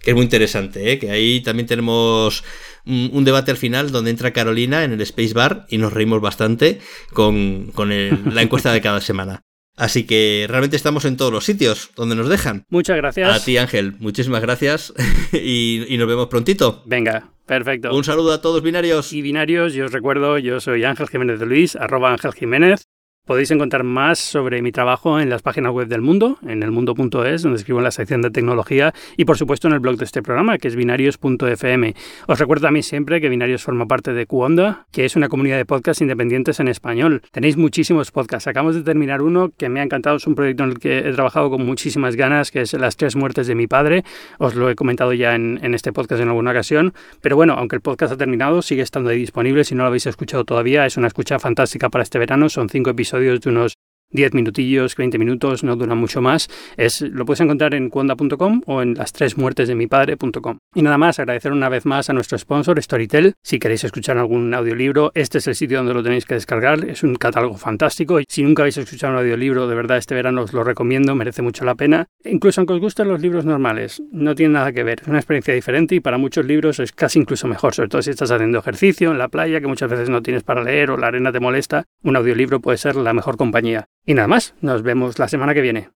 que es muy interesante, ¿eh? que ahí también tenemos un, debate al final donde entra Carolina en el Space Bar y nos reímos bastante con, la encuesta de cada semana. Así que realmente estamos en todos los sitios donde nos dejan. Muchas gracias. A ti, Ángel. Muchísimas gracias y, y, nos vemos prontito. Venga, perfecto. Un saludo a todos binarios. Y binarios, yo os recuerdo, yo soy Ángel Jiménez de Luis, arroba Ángel Jiménez. Podéis encontrar más sobre mi trabajo en las páginas web del mundo, en elmundo.es, donde escribo en la sección de tecnología, y por supuesto en el blog de este programa, que es binarios.fm. Os recuerdo a mí siempre que Binarios forma parte de Cuonda, que es una comunidad de podcasts independientes en español. Tenéis muchísimos podcasts. Acabamos de terminar uno que me ha encantado, es un proyecto en el que he trabajado con muchísimas ganas, que es Las tres muertes de mi padre. Os lo he comentado ya en, en este podcast en alguna ocasión. Pero bueno, aunque el podcast ha terminado, sigue estando ahí disponible. Si no lo habéis escuchado todavía, es una escucha fantástica para este verano. Son cinco episodios de unos 10 minutillos, 20 minutos, no dura mucho más. Es, lo puedes encontrar en cuonda.com o en las tres muertes de mi padre.com. Y nada más, agradecer una vez más a nuestro sponsor Storytel. Si queréis escuchar algún audiolibro, este es el sitio donde lo tenéis que descargar. Es un catálogo fantástico. Y si nunca habéis escuchado un audiolibro, de verdad este verano os lo recomiendo, merece mucho la pena. incluso aunque os gusten los libros normales, no tiene nada que ver. Es una experiencia diferente y para muchos libros es casi incluso mejor, sobre todo si estás haciendo ejercicio en la playa, que muchas veces no tienes para leer o la arena te molesta. Un audiolibro puede ser la mejor compañía. Y nada más, nos vemos la semana que viene.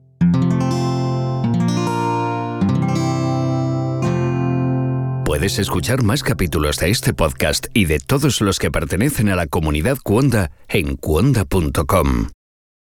Puedes escuchar más capítulos de este podcast y de todos los que pertenecen a la comunidad Cuonda en cuonda.com.